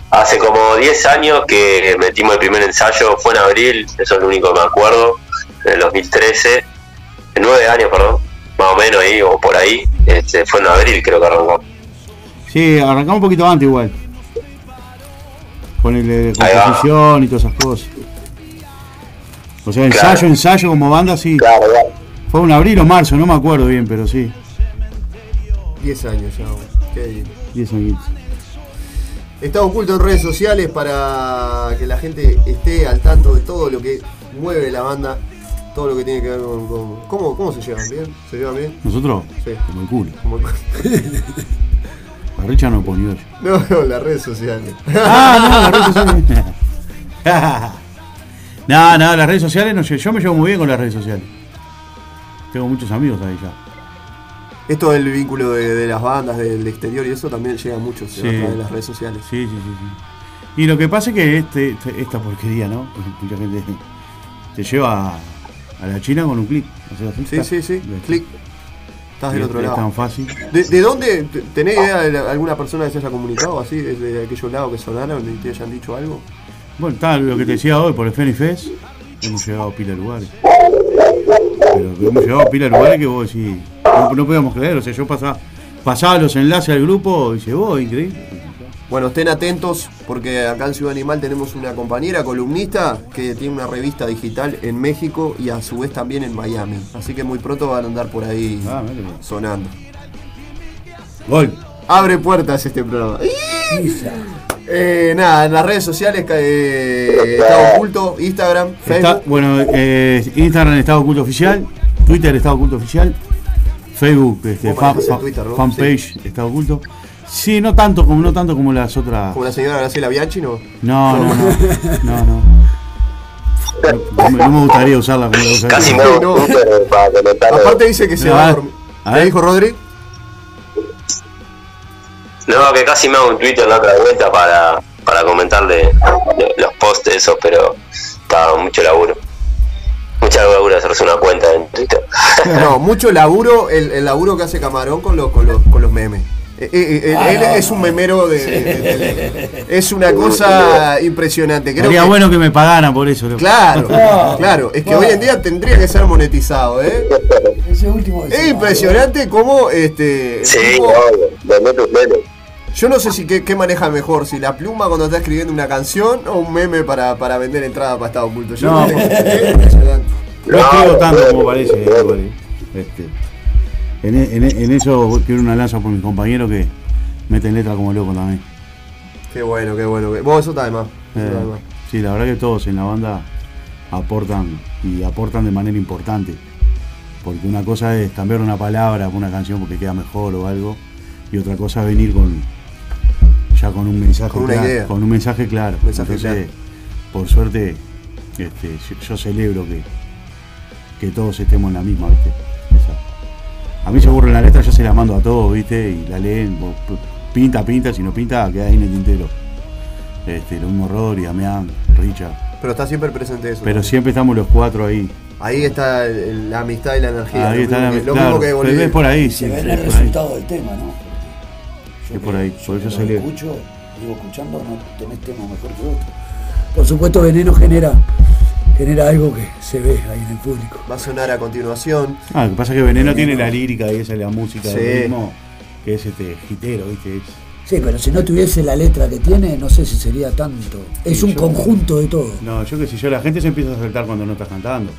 hace como 10 años que metimos el primer ensayo, fue en abril, eso es lo único que me acuerdo, en el 2013, en 9 años, perdón, más o menos ahí, o por ahí, este, fue en abril creo que arrancó. Sí, arrancamos un poquito antes igual. Con el de composición y todas esas cosas. O sea, ensayo, Claro. ensayo como banda, sí. Fue un abril o marzo, no me acuerdo bien, pero sí. 10 años ya. Qué bien. 10 años. Está oculto en redes sociales para que la gente esté al tanto de todo lo que mueve la banda, todo lo que tiene que ver con. con- ¿Cómo, ¿Cómo se llevan? ¿Bien? ¿Se llevan bien? ¿Nosotros? Sí. Como el culo. Como el- A Richard no ponió yo. No, no, las redes sociales. Ah, no, las redes sociales. no, no, las redes sociales no, yo- yo me llevo muy bien con las redes sociales. Tengo muchos amigos ahí ya. Esto del vínculo de, de las bandas del exterior y eso también llega mucho se Sí. va a través de las redes sociales. Sí, sí, sí, sí. Y lo que pasa es que este, este- esta porquería, ¿no? Mucha gente te lleva a, a la China con un clic. O sea, Sí, está. sí, sí. Clic. Estás del Es- otro es lado. tan fácil. ¿De, de dónde? te- ¿Tenés idea de la- alguna persona que se haya comunicado así, desde aquellos lados que sonaron y te hayan dicho algo? Bueno, está lo que te decía hoy por el Fenifest. Hemos llegado a pila de lugares. Pero hemos llegado a pila de lugares que vos decís, no, no podíamos creer. O sea, yo pasaba, pasaba los enlaces al grupo y dice, vos, increíble. Bueno, estén atentos porque acá en Ciudad Animal tenemos una compañera columnista que tiene una revista digital en México y a su vez también en Miami. Así que muy pronto van a andar por ahí sonando. Gol. Abre puertas este programa. Eh, nada, en las redes sociales eh, está oculto, Instagram, Está, Facebook. bueno, eh, Instagram Estado Oculto Oficial, Twitter Estado Oculto Oficial, Facebook este, fan- Twitter, ¿no? fanpage Estado Oculto. Sí, no tanto como no tanto como las otras. Como la señora Graciela Bianchi, ¿no? No, no, no, no, no. No me, no me gustaría usarla como la Casi comentar. Aparte dice que se va a ver, dormir. a ¿Qué ver. dijo Rodri? No, que casi me hago un Twitter la otra vuelta para, para comentarle de- los posts esos, pero estaba mucho laburo. Mucha laburo hacerse una cuenta en Twitter. No, mucho laburo, el, el laburo que hace Camarón con los, con los, con los memes. Eh, eh, eh, Ah, él no. es un memero de, de- de- de- Es una cosa impresionante. Creo Sería que- bueno que me pagaran por eso. Claro, No. claro. Es que No. hoy en día tendría que ser monetizado, ¿eh? Ese último Es impresionante cómo este. Sí, yo no sé si qué, qué maneja mejor, si la pluma cuando está escribiendo una canción o un meme para, para vender entrada para Estado Oculto. Yo No. Es impresionante. No escribo tanto como parece. Este, en, e- en e- en eso quiero una lanza por mis compañeros que meten letra como loco también. Qué bueno, qué bueno. Vos, eso está de más. eso está de Eh, más. sí, la verdad que todos en la banda aportan y aportan de manera importante. Porque una cosa es cambiar una palabra una canción porque queda mejor o algo, y otra cosa es venir con ya con un mensaje Con claro, idea. con un mensaje claro. Mensaje Entonces, por suerte, este, yo, yo celebro que, que todos estemos en la misma, ¿viste? A mí se aburre la letra, yo se la mando a todos, ¿viste? Y la leen, pinta, pinta, si no pinta, queda ahí en el tintero. Este, lo mismo Rodri, Damián, Richard. Pero está siempre presente eso. Pero siempre estamos los cuatro ahí. Ahí está el- la amistad y la energía. Ahí lo está mismo la que- amistad, Lo mismo claro, que es por ahí, Se sí, ve sí, el ahí. resultado del tema, ¿no? Es por ahí, por eso Lo se lee. escucho, digo, escuchando, no tenés tema mejor que otro. Por supuesto, Veneno genera, genera algo que se ve ahí en el público. Va a sonar a continuación. Ah, lo que pasa es que Veneno tiene la lírica y esa es la música Sí. del ritmo, que es este gitero, ¿viste? Es- Sí, pero si no tuviese la letra que tiene, no sé si sería tanto. Es Sí, un yo- conjunto de todo. No, yo que sé, yo la gente se empieza a saltar cuando no estás cantando.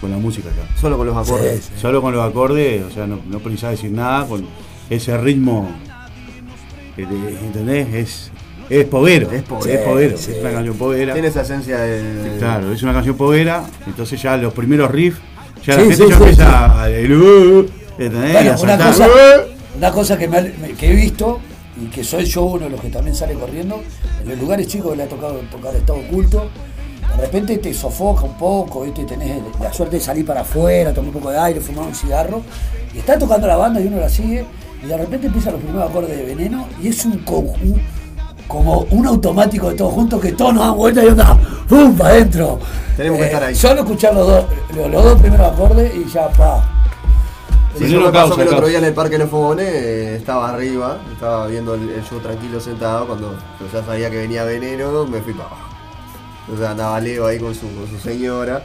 Con la música ya. Solo con los acordes. Sí, sí. Solo con los acordes, o sea, no, no precisás decir nada, con ese ritmo, te- ¿entendés? Es, es poguero. Es poguero, Es poguero, sí. es una canción poguera. Tiene esa esencia del. Claro, es una canción poguera, entonces ya los primeros riffs, ya la gente sí, ya empieza a... uh, Bueno, a una cosa, Uh. una cosa que, me he visto y que soy yo uno de los que también sale corriendo, en los lugares chicos que le ha tocado tocar estado oculto, de repente te sofoca un poco, ¿viste? tenés la suerte de salir para afuera, tomar un poco de aire, fumar un cigarro, y está tocando la banda y uno la sigue, y de repente empiezan los primeros acordes de veneno, y es un, un- como un automático de todos juntos que todos nos dan vuelta y onda, ¡pum! para adentro. Tenemos que Eh, estar ahí. Solo escuchar los dos, los, los dos primeros acordes y ya pa. Sí, Veneno yo me pasó que el otro día en el Parque Los Fogones eh, estaba arriba, estaba viendo el, el show tranquilo sentado, cuando yo ya sabía que venía veneno, me fui para abajo. O sea, andaba Leo ahí con su, con su señora.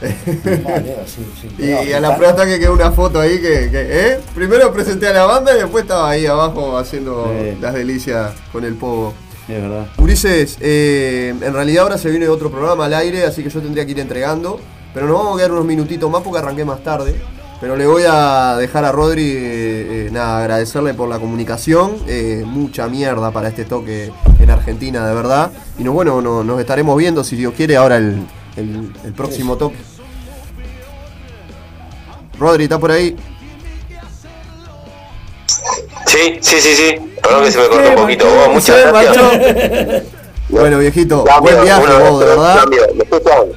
Vale, sí, sí. Y, a la prueba está que quedó una foto ahí que, que, ¿eh? Primero presenté a la banda y después estaba ahí abajo haciendo Sí. las delicias con el pogo. Es verdad. Ulises, eh, en realidad ahora se viene otro programa al aire, así que yo tendría que ir entregando. Pero nos vamos a quedar unos minutitos más porque arranqué más tarde. Pero le voy a dejar a Rodri, eh, eh, nada, agradecerle por la comunicación. eh, mucha mierda para este toque en Argentina, de verdad. Y no, bueno, no- nos estaremos viendo, si Dios quiere, ahora el, el- el próximo toque. Rodri, ¿está por ahí? Sí, sí, sí, sí. Perdón que se me cortó un poquito. Vos, muchas gracias. Bueno, viejito, Cambio, buen viaje vos, de verdad. cambio. ¿Me escuchan?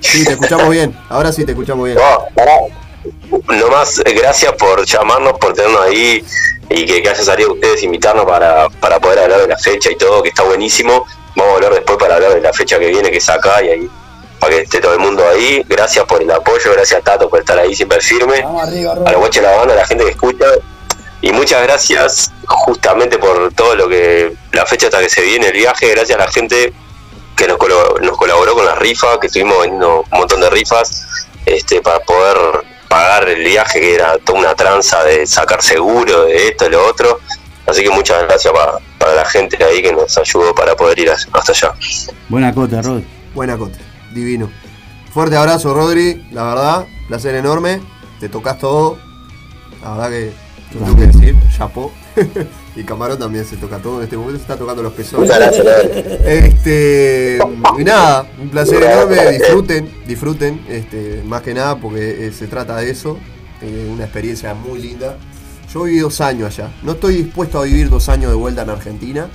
Sí, te escuchamos bien. Ahora sí te escuchamos bien. No, pará. Nomás, eh, gracias por llamarnos, por tenernos ahí y que, que haya salido ustedes invitarnos para, para poder hablar de la fecha y todo, que está buenísimo. Vamos a hablar después para hablar de la fecha que viene, que es acá y ahí, para que esté todo el mundo ahí. Gracias por el apoyo, gracias Tato por estar ahí siempre firme. Vamos arriba, A los de la banda, a la gente que escucha. Y muchas gracias justamente por todo lo que, la fecha hasta que se viene el viaje, gracias a la gente que nos, colo- nos colaboró con las rifas, que estuvimos vendiendo un montón de rifas este, para poder pagar el viaje, que era toda una tranza de sacar seguro, de esto, de lo otro. Así que muchas gracias para, para la gente ahí que nos ayudó para poder ir hasta allá. Buena cota, Rod. Buena cote, divino. Fuerte abrazo, Rodri, la verdad, placer enorme. Te tocas todo. La verdad que, te tengo que decir, chapó. y Camarón también se toca todo. En este momento se está tocando los pezones. Muchas gracias, Rodri. Este, y nada, un placer enorme. Disfruten, disfruten. Este, más que nada porque eh, se trata de eso. eh, una experiencia muy linda. Yo viví dos años allá. No estoy dispuesto a vivir dos años de vuelta en Argentina.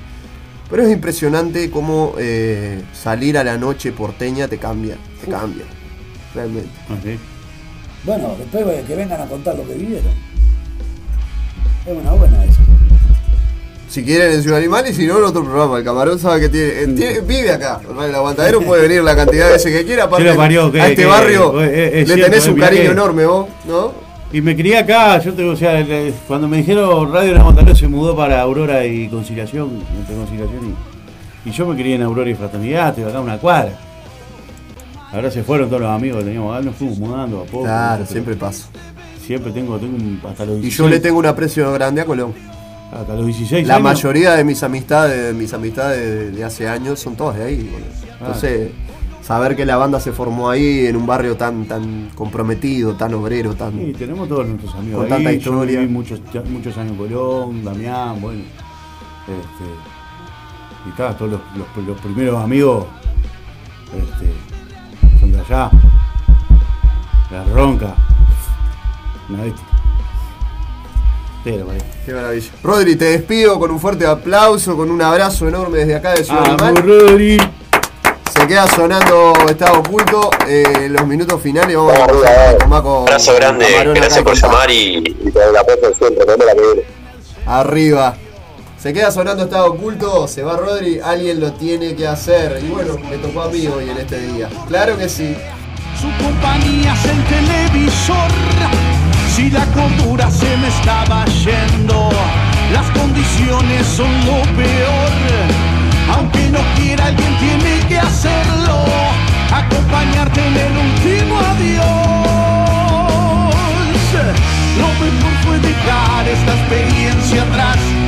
Pero es impresionante cómo eh, salir a la noche porteña te cambia, te cambia, realmente. Bueno, después que vengan a contar lo que vivieron. Es una buena eso. Si quieren en Ciudad Animal y si no en otro programa. El camarón sabe que tiene, eh, tiene- vive acá. El aguantadero puede venir la cantidad de veces que quiera. Aparte, ¿Qué lo parió? ¿Qué- a este barrio es le cierto, tenés un cariño que- enorme vos, ¿no? Y me crié acá, yo te, o sea, cuando me dijeron Radio La Montaña se mudó para Aurora y Conciliación, entre Conciliación y, y yo me crié en Aurora y Fraternidad, estoy acá una cuadra. Ahora se fueron todos los amigos que teníamos nos fuimos mudando a poco. Claro, siempre pasa. Siempre tengo, tengo un- hasta los Y 16. yo le tengo un aprecio grande a Colón. Hasta los 16 La años. mayoría de mis amistades, mis amistades de, de hace años son todas de ahí. boludo. Ah. Saber que la banda se formó ahí en un barrio tan, tan comprometido, tan obrero, tan. Sí, tenemos todos nuestros amigos Con ahí. tanta Yo historia. viví muchos, muchos años en Colón, Damián, bueno. Este, y está, todos los, los- los primeros amigos este, son de allá. La ronca. Una bestia. Qué maravilla. Rodri, te despido con un fuerte aplauso, con un abrazo enorme desde acá de Ciudad. Rodri. Se queda sonando Estado Oculto. eh, los minutos finales vamos a arriba, con Maco Abrazo grande, gracias por llamar y, y por el apoyo siempre. La viene. Arriba. Se queda sonando Estado Oculto, se va Rodri, alguien lo tiene que hacer. Y bueno, me tocó a mí hoy en este día. Claro que sí. Su compañía es el televisor. Si la cordura se me estaba yendo, las condiciones son lo peor. Aunque no quiera, alguien tiene que hacerlo. Acompañarte en el último adiós. Lo mejor fue dejar esta experiencia atrás.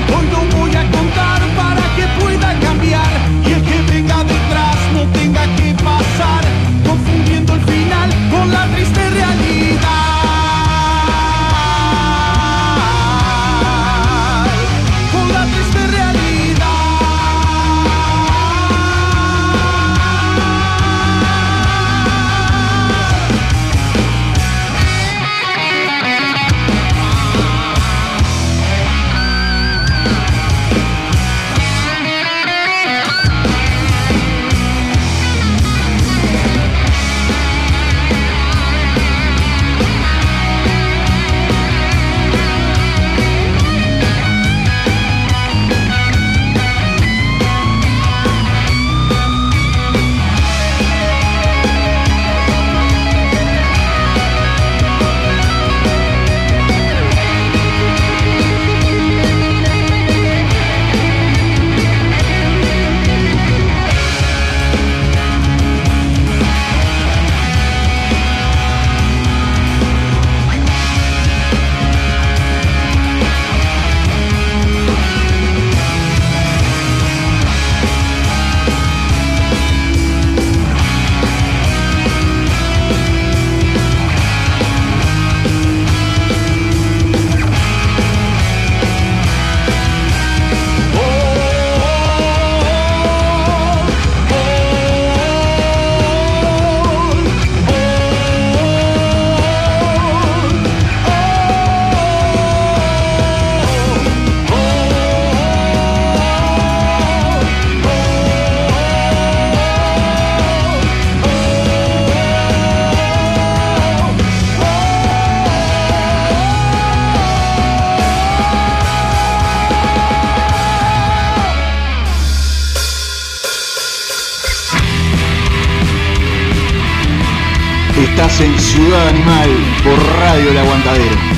En Ciudad Animal por Radio El Aguantadero.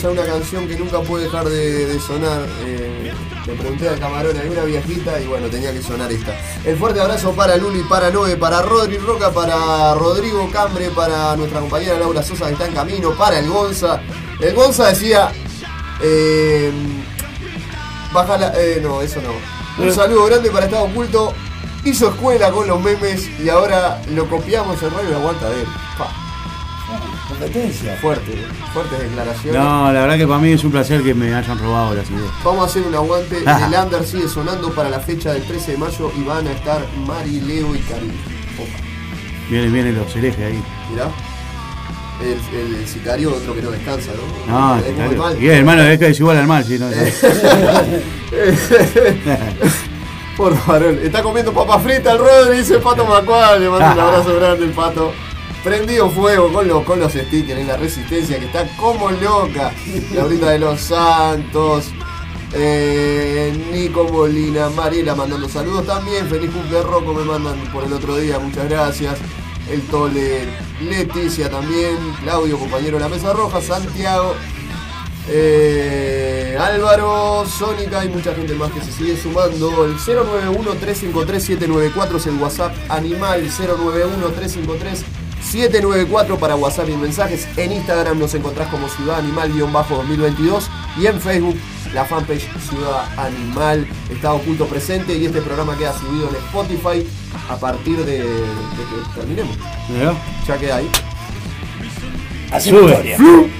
Descansa, una canción que nunca puede dejar de, de sonar. Eh, le pregunté al camarón, hay una viejita y bueno, tenía que sonar esta. El fuerte abrazo para Luli, para Noé, para Rodri Roca, para Rodrigo Cambre, para nuestra compañera Laura Sosa que está en camino, para el Gonza. El Gonza decía, eh, baja la... eh, no, eso no. Un saludo grande para Estado Oculto. Hizo escuela con los memes y ahora lo copiamos en Radio Aguanta de él. Competencia. Fuerte, fuertes declaraciones. No, la verdad que para mí es un placer que me hayan robado las ideas. Vamos a hacer un aguante. Ajá. El under sigue sonando para la fecha del 13 de mayo y van a estar Mari, Leo y Karim. Vienen, vienen los herejes ahí. mirá. El, el sicario, otro que no descansa, ¿no? No, Es el mal. Y el hermano es que es igual al mal, si no. Por favor, está comiendo papa frita el Rodri, dice Pato Macual, le mando un abrazo grande el Pato. Prendido fuego con los, con los stickers en la resistencia que está como loca. Laurita de los Santos, eh, Nico Molina, Mariela mandando saludos también. Feliz cumple Rocco me mandan por el otro día, muchas gracias. El Tole, Leticia también, Claudio, compañero de la Mesa Roja, Santiago, eh, Álvaro, Sónica y mucha gente más que se sigue sumando. El 091-353-794 es el WhatsApp animal. 091-353-794 para WhatsApp y mensajes. En Instagram nos encontrás como Ciudad Animal-2022 y en Facebook la fanpage Ciudad Animal está oculto presente y este programa queda subido en Spotify a partir de, de que terminemos. Mirá. Ya queda ahí. Hacemos Sube.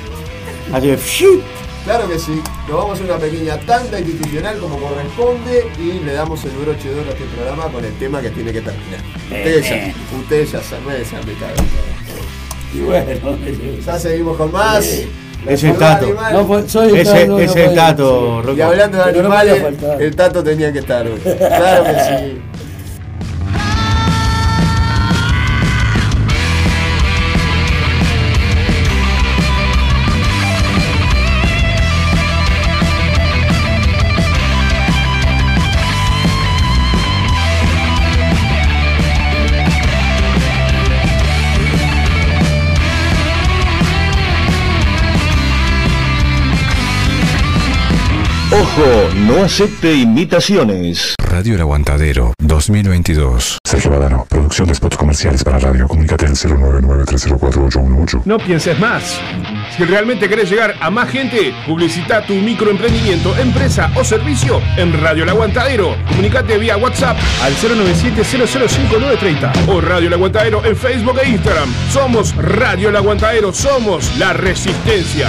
Así, ¡fiu! Claro que sí, nos vamos a hacer una pequeña tanda institucional como corresponde y le damos el broche de oro a este programa con el tema que tiene que terminar. Ustedes ya, ustedes ya saben, me cagan. Y bueno, Ya seguimos con más. Es el tato. No, pues, soy el Ese- Tato, no ese podía, Tato. Y hablando de no animales, el tato tenía que estar hoy. Claro que sí. Ojo, no acepte invitaciones. Radio El Aguantadero 2022. Sergio Badano, producción de spots comerciales para radio. Comunícate al 099-304-818. No pienses más. Si realmente querés llegar a más gente, publicita tu microemprendimiento, empresa o servicio en Radio El Aguantadero. Comunicate vía WhatsApp al 097-005-930 o Radio El Aguantadero en Facebook e Instagram. Somos Radio El Aguantadero, somos la resistencia.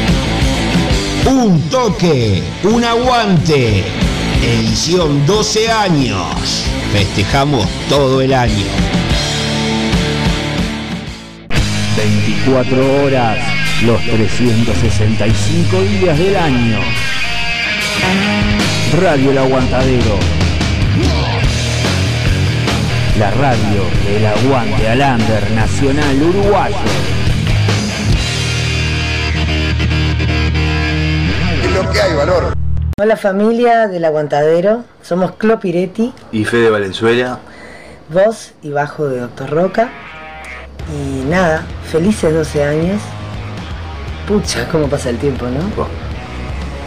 Un toque, un aguante. Edición 12 años. Festejamos todo el año. 24 horas, los 365 días del año. Radio El Aguantadero. La radio del aguante Alander Nacional Uruguayo. Lo que hay, valor. Hola familia del Aguantadero, somos Clo Piretti, Y Fede Valenzuela. voz y bajo de Doctor Roca. Y nada, felices 12 años. Pucha, cómo pasa el tiempo, ¿no?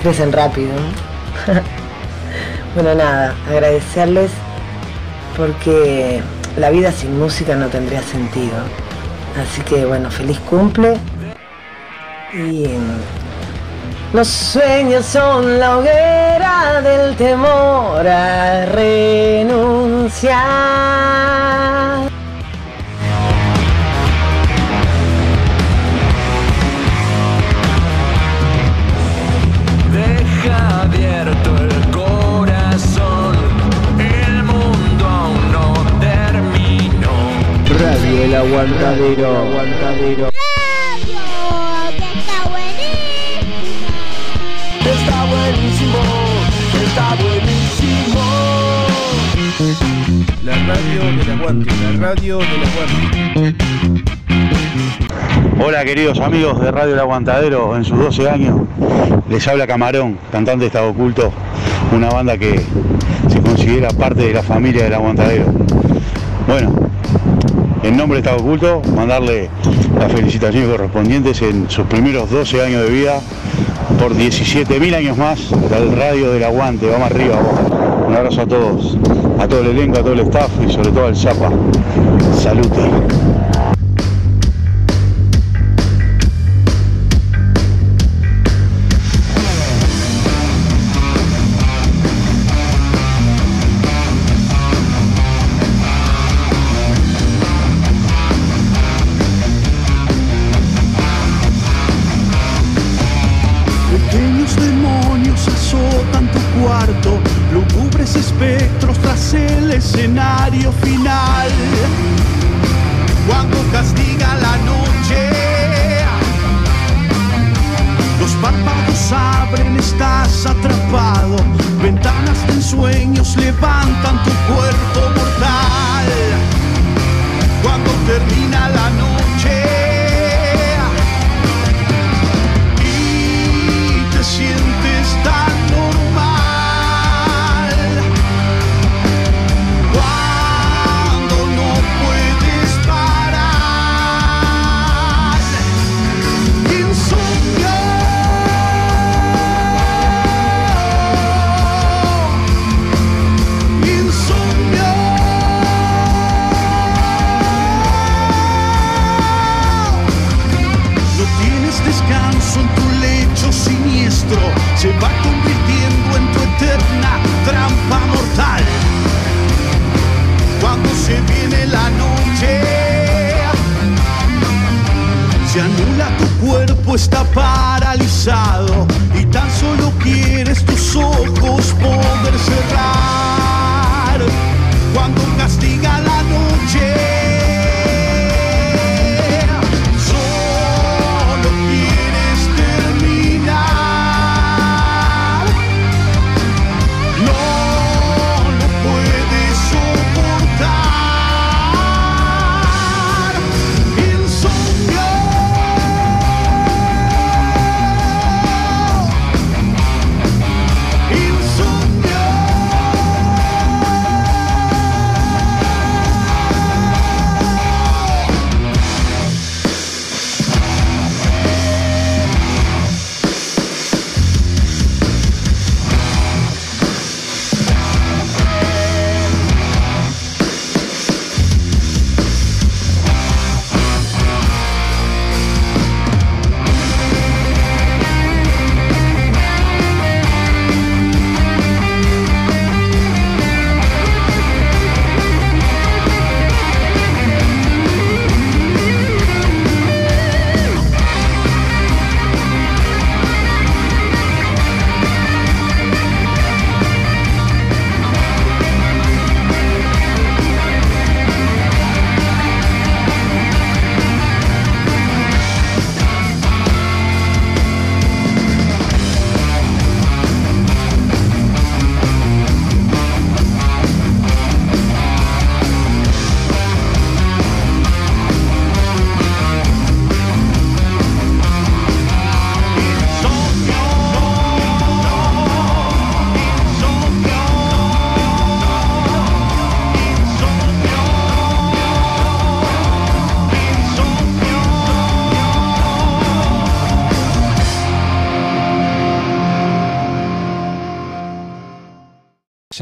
Crecen rápido. ¿no? bueno, nada, agradecerles porque la vida sin música no tendría sentido. Así que bueno, feliz cumple. Y los sueños son la hoguera del temor a renunciar. Deja abierto el corazón, el mundo aún no terminó. Radio El Aguantadero. Aguantadero. La radio del aguante, la radio del aguante. Hola queridos amigos de Radio El Aguantadero, en sus 12 años les habla Camarón, cantante de Estado Oculto, una banda que se considera parte de la familia del Aguantadero. Bueno, en nombre de Estado Oculto, mandarle las felicitaciones correspondientes en sus primeros 12 años de vida, por 17.000 años más, al Radio del Aguante, vamos arriba. Un abrazo a todos, a todo el elenco, a todo el staff y sobre todo al Zapa. Salute.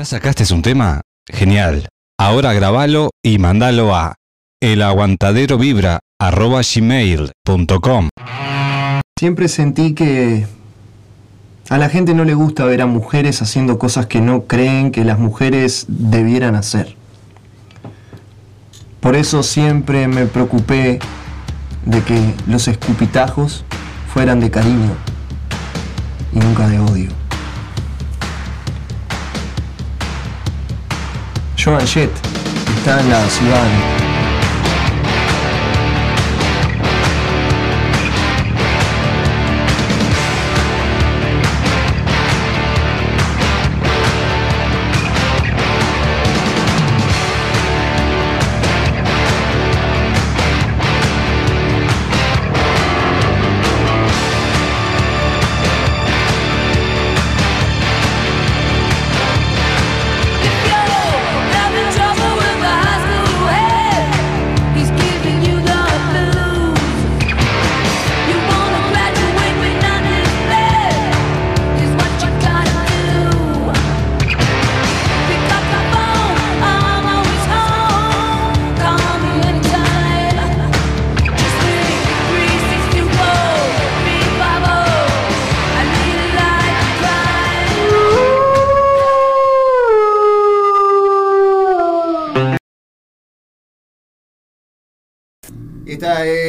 ¿Ya sacaste un tema? Genial. Ahora grabalo y mandalo a elaguantaderovibra.gmail.com Siempre sentí que a la gente no le gusta ver a mujeres haciendo cosas que no creen que las mujeres debieran hacer. Por eso siempre me preocupé de que los escupitajos fueran de cariño y nunca de odio. Joan Jett está en la ciudad.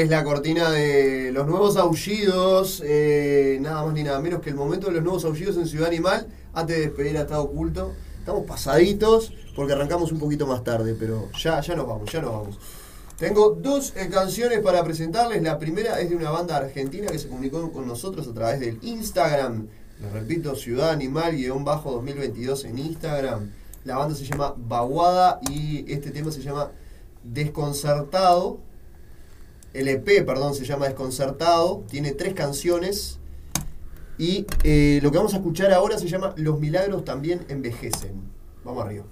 Es la cortina de los nuevos aullidos, eh, nada más ni nada menos que el momento de los nuevos aullidos en Ciudad Animal, antes de despedir a Estado Oculto. Estamos pasaditos porque arrancamos un poquito más tarde, pero ya, ya nos vamos, ya nos vamos. Tengo dos eh, canciones para presentarles. La primera es de una banda argentina que se comunicó con nosotros a través del Instagram. Les repito, Ciudad Animal-2022 en Instagram. La banda se llama Baguada y este tema se llama Desconcertado. El EP, perdón, se llama Desconcertado. Tiene tres canciones. Y eh, lo que vamos a escuchar ahora se llama Los milagros también envejecen. Vamos arriba.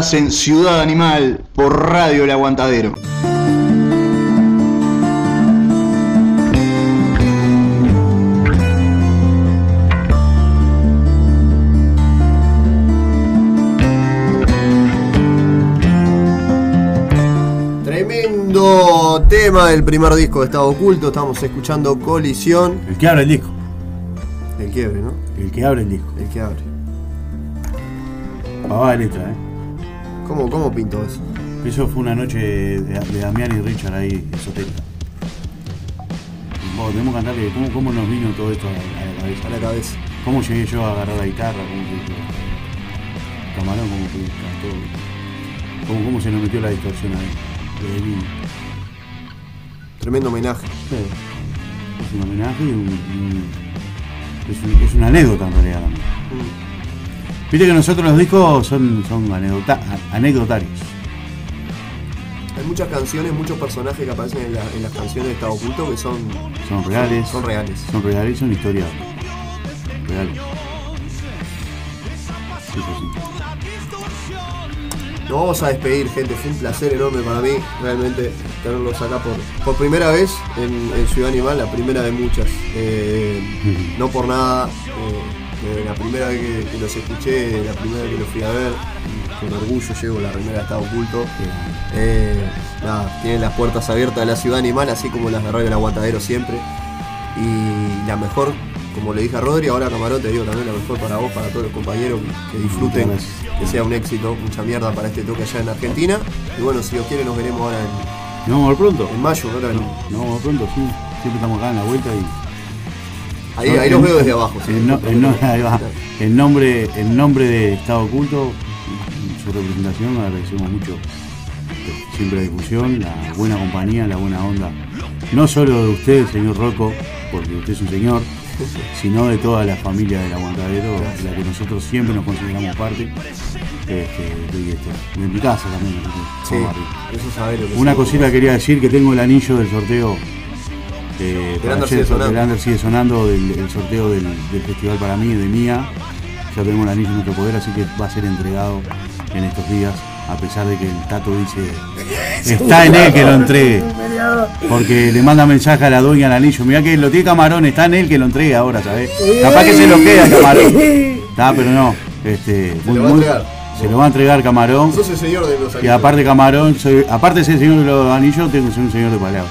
Estás en Ciudad Animal por Radio El Aguantadero. Tremendo tema del primer disco de Estado Oculto. Estamos escuchando Colisión. El que abre el disco. El quiebre, ¿no? El que abre el disco. El que abre. Pavada de letra, ¿eh? ¿Cómo, cómo pintó eso? Eso fue una noche de, de Damián y Richard ahí, esotérica. Bueno, tenemos que cantarle cómo, cómo nos vino todo esto a, a la cabeza. A la cabeza. ¿Cómo llegué yo a agarrar la guitarra? ¿Cómo yo? Camarón, ¿cómo? Cantó. ¿Cómo, ¿Cómo se nos metió la distorsión ahí? Tremendo homenaje. Sí. Es un homenaje y un, un- es, un- es una anécdota en realidad también. Viste que nosotros los discos son, son anecdota- anecdotarios. Hay muchas canciones, muchos personajes que aparecen en, la- en las canciones de Estado Oculto que son, Son reales. Son, reales. Son reales son historias reales. Sí, sí, sí. Nos vamos a despedir, gente. Fue un placer enorme para mí, realmente, tenerlos acá por, por primera vez en, en Ciudad Animal, la primera de muchas. Eh, no por nada, eh, la primera vez que, que los escuché, la primera vez que los fui a ver, con orgullo llevo la remera de Estado Oculto. Eh, nada, tienen las puertas abiertas de la Ciudad Animal, así como las de Radio El Aguantadero siempre. Y la mejor, como le dije a Rodri, ahora Camarón te digo también la mejor para vos, para todos los compañeros, que, que disfruten, que sea un éxito, mucha mierda para este toque allá en Argentina. Y bueno, si Dios quiere nos veremos ahora en, ¿Nos vamos a ver pronto? en mayo, ¿no? A ver pronto, sí. Siempre estamos acá en la vuelta y. Ahí, ahí los veo desde abajo. sí. No- no-. En nombre, en nombre de Estado Oculto, su representación, agradecemos mucho siempre la difusión, la buena compañía, la buena onda. No solo de usted, señor Rocco, porque usted es un señor, sino de toda la familia del aguantadero, de la que nosotros siempre nos consideramos parte. Este, de mi casa también. Sí, eso sabe lo que Una cosita quería decir que tengo el anillo del sorteo. Ayer, sigue sonando. del Under sigue sonando, del, el sorteo del, del festival para mí, de mía. Ya tenemos el anillo en nuestro poder, así que va a ser entregado en estos días, a pesar de que el Tato dice, está en él que lo entregue. Porque le manda mensaje a la dueña del anillo, mira que lo tiene camarón, está en él que lo entregue ahora, ¿sabes? Capaz que se lo queda camarón. Está, pero no. Este, Se lo va a entregar. se lo va a entregar camarón. Sos el señor de los Y anillos. aparte camarón, soy, aparte de ser señor de los anillos, tengo que ser un señor de palabra.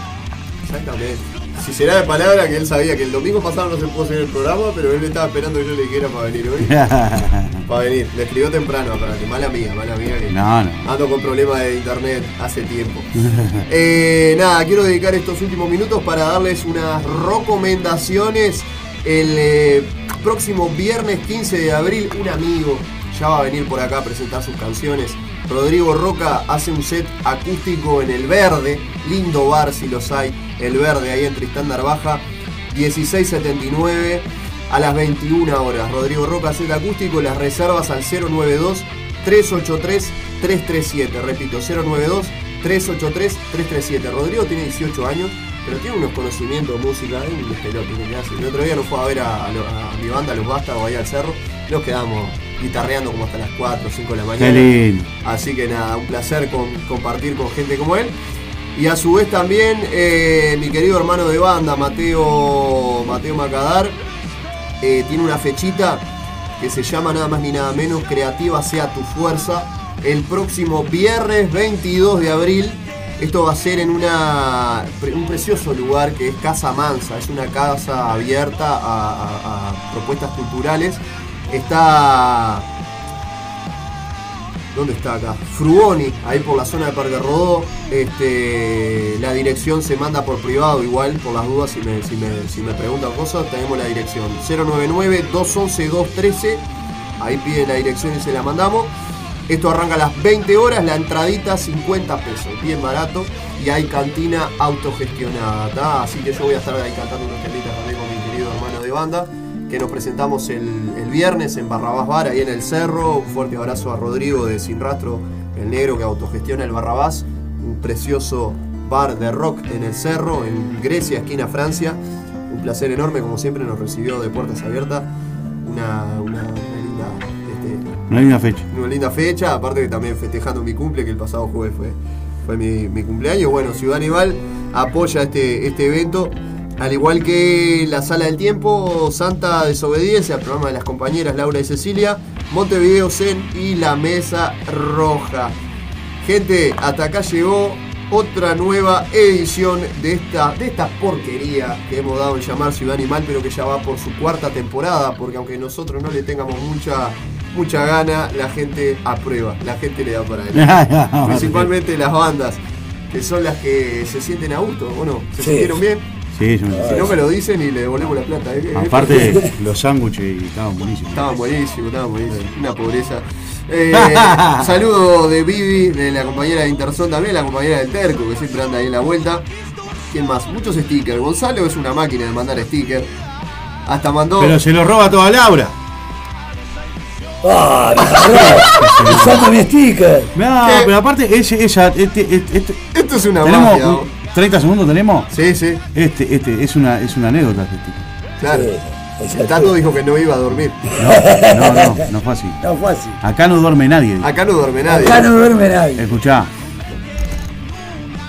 Exactamente. Si será de palabra que él sabía que el domingo pasado no se pudo hacer el programa, pero él estaba esperando que yo le dijera para venir hoy. para venir. Le escribió temprano, para que mala mía, mala mía que No, no. ando con problemas de internet hace tiempo. Eh, nada, quiero dedicar estos últimos minutos para darles unas recomendaciones. El eh, próximo viernes 15 de abril, un amigo ya va a venir por acá a presentar sus canciones. Rodrigo Roca hace un set acústico en El Verde, lindo bar si los hay, El Verde ahí en Tristán Narvaja, 1679 a las 21 horas. Rodrigo Roca set acústico, las reservas al 092 383 337, repito, 092 383 337. Rodrigo tiene 18 años, pero tiene unos conocimientos de música, es un que hace. El otro día nos fue a ver a, a a mi banda, Los Vástagos, ahí al cerro, nos quedamos guitarreando como hasta las 4 o 5 de la mañana. Así que nada, un placer con- compartir con gente como él. Y a su vez también eh, mi querido hermano de banda, Mateo, Mateo Macadar, eh, tiene una fechita que se llama nada más ni nada menos Creativa sea tu fuerza. El próximo viernes 22 de abril. Esto va a ser en una, un precioso lugar que es Casa Mansa. Es una casa abierta a, a- a propuestas culturales. Está ¿Dónde está acá? Frugoni, ahí por la zona de Parque Rodó. Este, la dirección se manda por privado igual, por las dudas si me, si me, si me preguntan cosas, tenemos la dirección 099-211-213. Ahí piden la dirección y se la mandamos. Esto arranca a las 20 horas, la entradita 50 pesos, bien barato. Y hay cantina autogestionada. Así que yo voy a estar ahí cantando unos temitas también con mi querido hermano de banda que nos presentamos el, el viernes en Barrabás Bar, ahí en el cerro. Un fuerte abrazo a Rodrigo de Sin Rastro, el negro que autogestiona el Barrabás, un precioso bar de rock en el cerro, en Grecia, esquina Francia. Un placer enorme, como siempre, nos recibió de puertas abiertas. Una, una- una linda este, Una linda fecha. Una linda fecha, aparte que también festejando mi cumple, que el pasado jueves fue, fue mi, mi cumpleaños. Bueno, Ciudad Animal apoya este, este evento. Al igual que la Sala del Tiempo, Santa Desobediencia, el programa de las compañeras Laura y Cecilia, Montevideo Zen y La Mesa Roja. Gente, hasta acá llegó otra nueva edición de esta, de esta porquería que hemos dado en llamar Ciudad Animal, pero que ya va por su cuarta temporada, porque aunque nosotros no le tengamos mucha, mucha gana, la gente aprueba, la gente le da para él. Principalmente las bandas, que son las que se sienten a gusto, ¿o no? ¿Se Sí. sintieron bien? Sí, yo Si no me lo dicen y le devolvemos la plata. ¿eh? Aparte, los sándwiches estaban buenísimos. Estaban buenísimos, estaban buenísimos. Una pobreza. Eh, saludo de Vivi, de la compañera de Interzón también, la compañera del Terco, que siempre anda ahí en la vuelta. ¿Quién más? Muchos stickers. Gonzalo es una máquina de mandar stickers. Hasta mandó. Pero se lo roba toda Laura. ¡Ah, me mi sticker. No, pero aparte, esa, este, este, este- Esto es una ¿Tenemos magia. Un- 30 segundos tenemos? Sí, sí. Este, este, es una, es una anécdota este tipo. Claro. El Tato dijo que no iba a dormir. No, no, no, no fue así. No fue así. Acá no duerme nadie. Acá no duerme nadie. Acá no duerme nadie. Escuchá.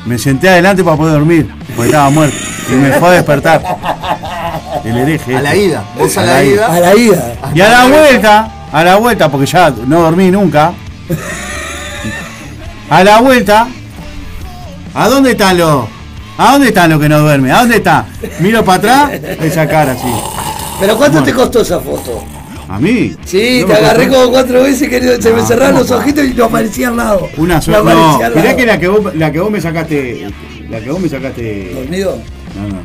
Me senté adelante para poder dormir, porque estaba muerto. Y me fue a despertar. El hereje. A la este. ida. Vos a la ida. A la ida. Y a la vuelta, a la vuelta, porque ya no dormí nunca. A la vuelta. ¿A dónde están los? ¿A dónde están los que no duermen? ¿A dónde está? Miro para atrás, esa cara así. ¿Pero cuánto Bueno. te costó esa foto? ¿A mí? Sí, No te agarré costó- como cuatro veces que se me No, cerraron los ojitos y no aparecía al lado. Una sola. No, mirá lado. que la que vos, la que vos me sacaste. La que vos me sacaste. ¿Dormido? No, no.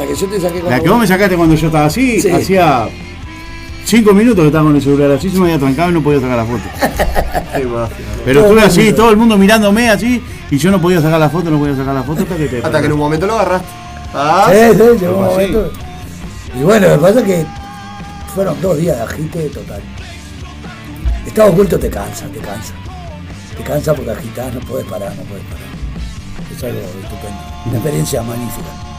La que yo te saqué La que vos me sacaste cuando yo estaba así, Sí. hacía cinco minutos que estaba con el celular así, se me había trancado y no podía sacar la foto. Pero estuve así, todo el mundo mirándome así, y yo no podía sacar la foto, no podía sacar la foto hasta que te. Hasta que en un momento lo agarraste. Ah, Sí, sí, llegó un momento. Y bueno, lo que pasa es que fueron dos días de agite total. Estado oculto te cansa, te cansa. Te cansa porque agitás, no puedes parar, no puedes parar. Es algo estupendo. Una experiencia magnífica.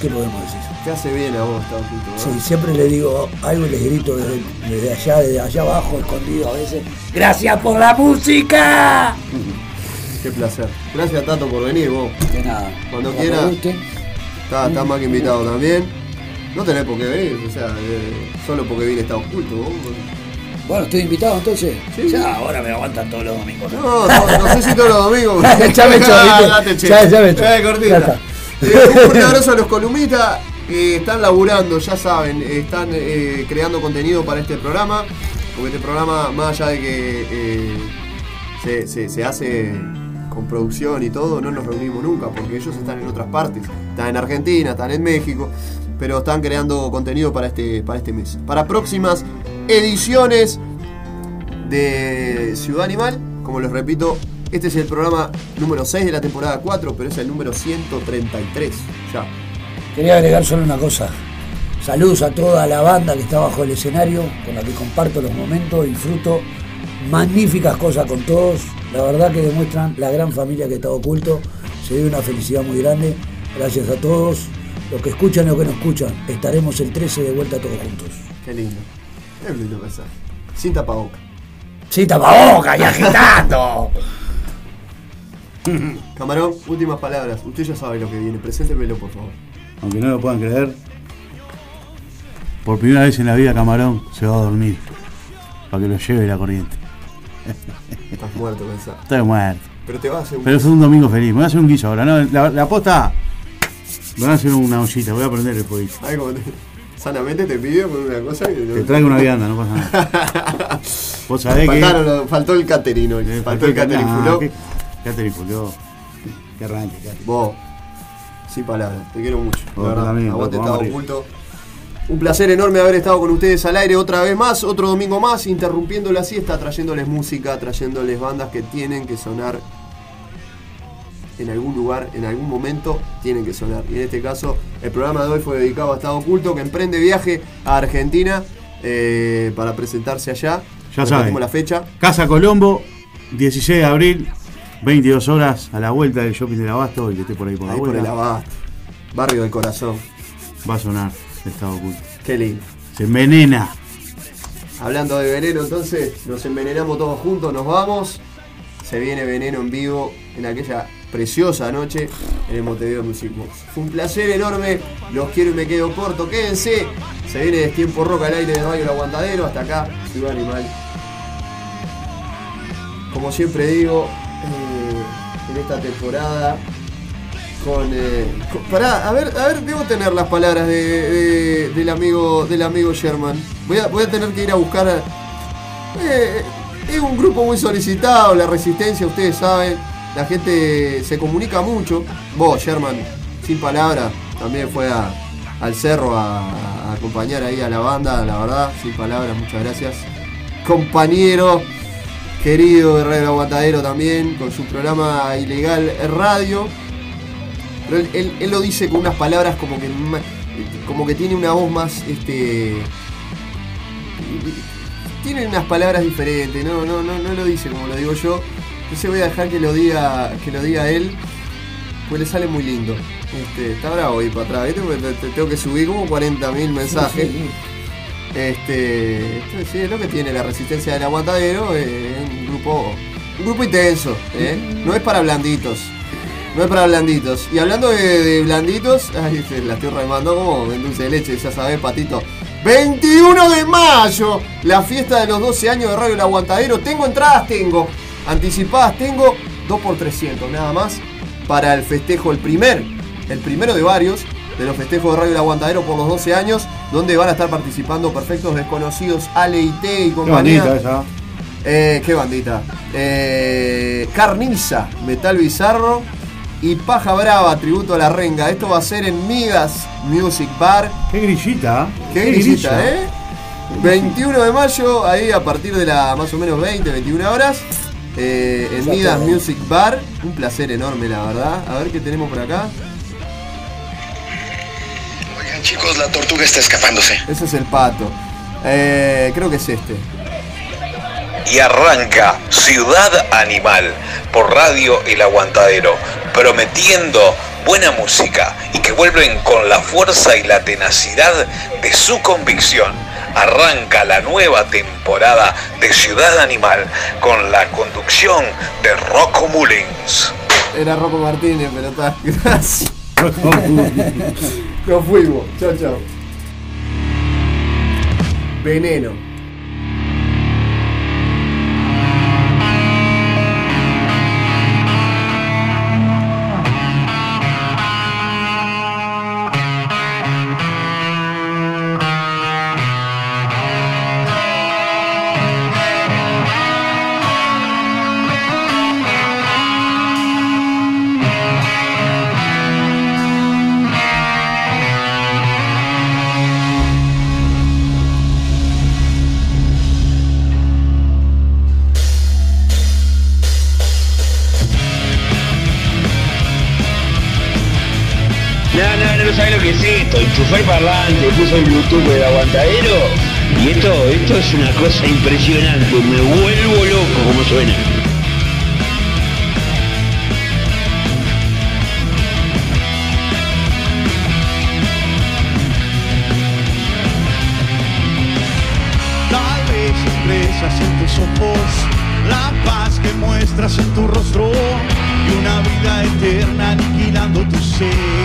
¿Qué podemos decir? Te hace bien a vos, oculto, ¿no? Sí, siempre le digo algo y les grito desde, desde allá, desde allá abajo, escondido a veces. ¡Gracias por la música! Qué placer. Gracias, Tato, por venir, vos. De nada. Cuando Cuando quiera. guste. Está, está más que invitado también. No tenés por qué venir, o sea, eh, solo porque viene está oculto. vos. Bueno, estoy invitado entonces. Ya, ahora me aguantan todos los domingos. No, no, no sé si todos los domingos. Ya me echó. Ya- ya me echó. Cortita. Eh, un abrazo a los columnistas que están laburando, ya saben, están eh, creando contenido para este programa. Porque este programa, más allá de que eh, se, se- se hace con producción y todo, no nos reunimos nunca, porque ellos están en otras partes. Están en Argentina, están en México, pero están creando contenido para este, para este mes. Para próximas ediciones de Ciudad Animal, como les repito, este es el programa número 6 de la temporada 4, pero es el número 133. Ya. Quería agregar solo una cosa. Saludos a toda la banda que está bajo el escenario, con la que comparto los momentos, disfruto magníficas cosas con todos. La verdad que demuestran la gran familia que está oculto. Se ve una felicidad muy grande. Gracias a todos. Los que escuchan y los que no escuchan. Estaremos el 13 de vuelta todos juntos. Qué lindo. Es lindo mensaje. Sin tapaboca. Sí, tapaboca y agitando. Camarón, últimas palabras. Usted ya sabe lo que viene. Preséntemelo, por favor. Aunque no lo puedan creer, por primera vez en la vida Camarón se va a dormir. Para que lo lleve la corriente. Estás muerto, pensá. Estoy muerto. Pero te vas a hacer un. Pero es un domingo feliz. Me voy a hacer un guiso ahora. No, la, la posta. Me voy a hacer una ollita. Voy a prender el fueguito. Ay, como te- Sanamente te pidió con una cosa que. Te traigo una vianda, no pasa nada. Vos sabés. Faltaron faltó el catering hoy. faltó el catering Ah, fuló. ¿qué? Arranque, catering. Vos, sin palabras, te quiero mucho. Vos de verdad. también, loco, estado vamos arriba. oculto. Un placer enorme haber estado con ustedes al aire otra vez más, otro domingo más, interrumpiendo la siesta, trayéndoles música, trayéndoles bandas que tienen que sonar en algún lugar, en algún momento, tienen que sonar. Y en este caso, el programa de hoy fue dedicado a Estado Oculto, que emprende viaje a Argentina eh, para presentarse allá. Ya saben. la fecha. Casa Colombo, 16 de abril, 22 horas a la vuelta del shopping del Abasto. Y que esté por ahí por la Ahí por vuelta. el Abasto. Barrio del Corazón. Va a sonar Estado Oculto. Qué lindo. Se envenena. Hablando de veneno, entonces nos envenenamos todos juntos, nos vamos. Se viene veneno en vivo en aquella preciosa noche en el Montevideo Music Box. Fue un placer enorme, los quiero y me quedo corto, quédense. Se viene Destiempo Rock al aire de Radio El Aguantadero, hasta acá, Ciudad Animal. Como siempre digo, esta temporada con, eh, a ver, a ver, debo tener las palabras de, de- del amigo del amigo Sherman. Voy a, voy a tener que ir a buscar. eh, es un grupo muy solicitado, la resistencia, ustedes saben. La gente se comunica mucho. Vos, Sherman, sin palabras, también fue a- al cerro a acompañar ahí a la banda, la verdad, sin palabras, muchas gracias. Compañero, querido de Radio Aguantadero también, con su programa Ilegal Radio. Pero él, él- él lo dice con unas palabras como que como que tiene una voz más este tiene unas palabras diferentes, no, no, no, no lo dice como lo digo yo. Entonces voy a dejar que lo diga, que lo diga él, pues le sale muy lindo. Este, está bravo ir para atrás, ¿viste? Porque te- te- tengo que subir como 40.000 mensajes. Este, sí, es lo que tiene la resistencia del aguantadero, eh, un grupo, un grupo intenso, ¿eh? no es para blanditos. No es para blanditos. Y hablando de, blanditos, ay, se la estoy remando como en dulce de leche, ya sabés, patito. 21 de mayo, la fiesta de los 12 años de Radio El Aguantadero. Tengo entradas, tengo. Anticipadas, tengo 2 por 300 nada más. Para el festejo, el primer, el primero de varios, de los festejos de Radio El Aguantadero por los 12 años, donde van a estar participando perfectos desconocidos, Ale y T y Qué compañía. bandita esa. Eh, qué bandita. Eh, Carniza, Metal Bizarro y Paja Brava, tributo a la renga. Esto va a ser en Migas Music Bar. Qué grillita. Qué, Qué grillita, grilla. ¿eh? 21 de mayo, ahí a partir de la más o menos 20, 21 horas. eh, en Midas. Music Bar. Un placer enorme, la verdad. A ver qué tenemos por acá. Chicos, la tortuga está escapándose. Ese es el pato. Eh, creo que es este. Y arranca Ciudad Animal por Radio El Aguantadero, prometiendo buena música y que vuelven con la fuerza y la tenacidad de su convicción. Arranca la nueva temporada de Ciudad Animal con la conducción de Rocco Mullins. Era Rocco Martínez, pero está. Gracias. Nos fuimos. Chao, chao. Veneno. Esto. Enchufé el parlante, puso el Bluetooth del aguantadero. Y esto, esto es una cosa impresionante. Me vuelvo loco como suena. Tal vez expresas en tus ojos la paz que muestras en tu rostro y una vida eterna aniquilando tu ser.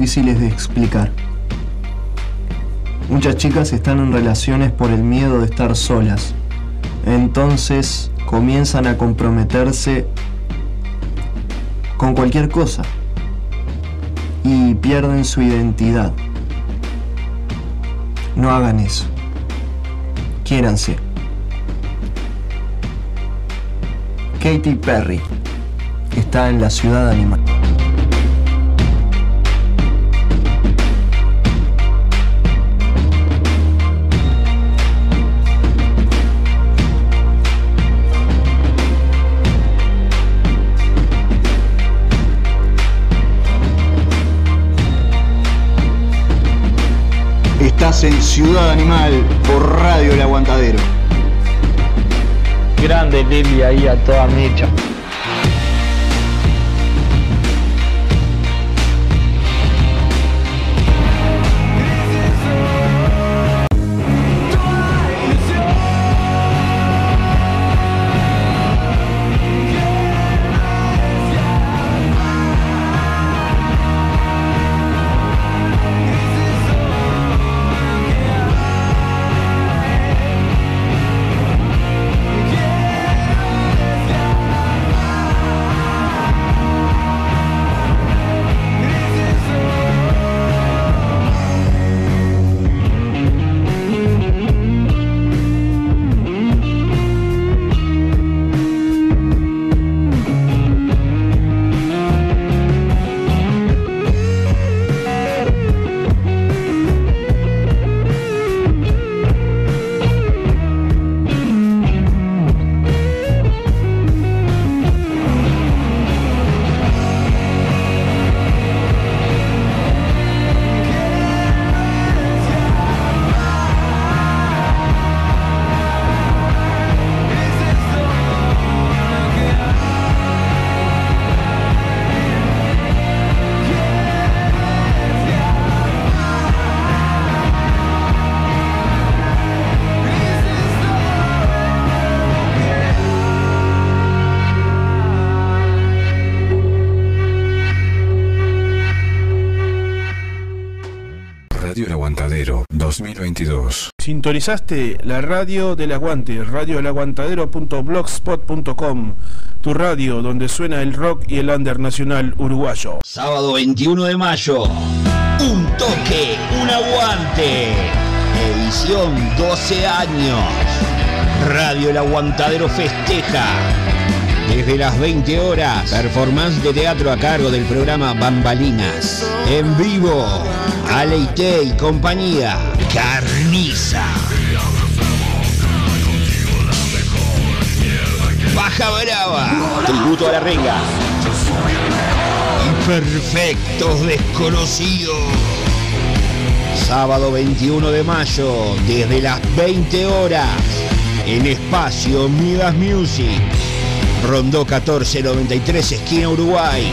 Difíciles de explicar. Muchas chicas están en relaciones por el miedo de estar solas. Entonces comienzan a comprometerse con cualquier cosa y pierden su identidad. No hagan eso. Quiéranse. Katy Perry está en la ciudad animal. Estás en Ciudad Animal por Radio El Aguantadero. Grande Lili ahí a toda mecha. Sintonizaste la radio del aguante, radioelaguantadero.blogspot.com, tu radio donde suena el rock y el under nacional uruguayo. Sábado 21 de mayo. Un toque, un aguante. Edición 12 años. Radio El Aguantadero festeja. Desde las 20 horas, performance de teatro a cargo del programa Bambalinas. En vivo, Aleite y compañía. Carniza. Baja Brava. Tributo a la renga. Perfectos desconocidos. Sábado 21 de mayo, desde las 20 horas, en espacio Midas Music. Rondó 1493, esquina Uruguay.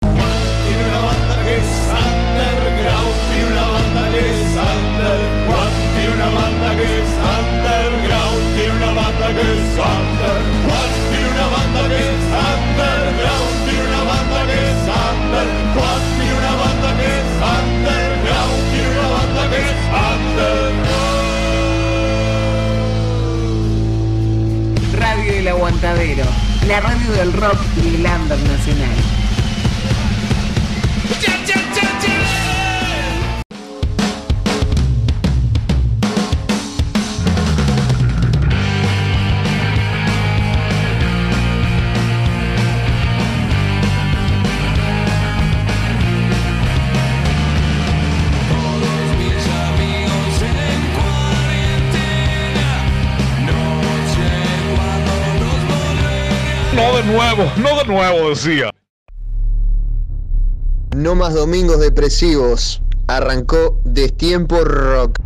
La radio del rock y el under nacional. No de nuevo, no de nuevo, decía. No más domingos depresivos. Arrancó Destiempo Rock.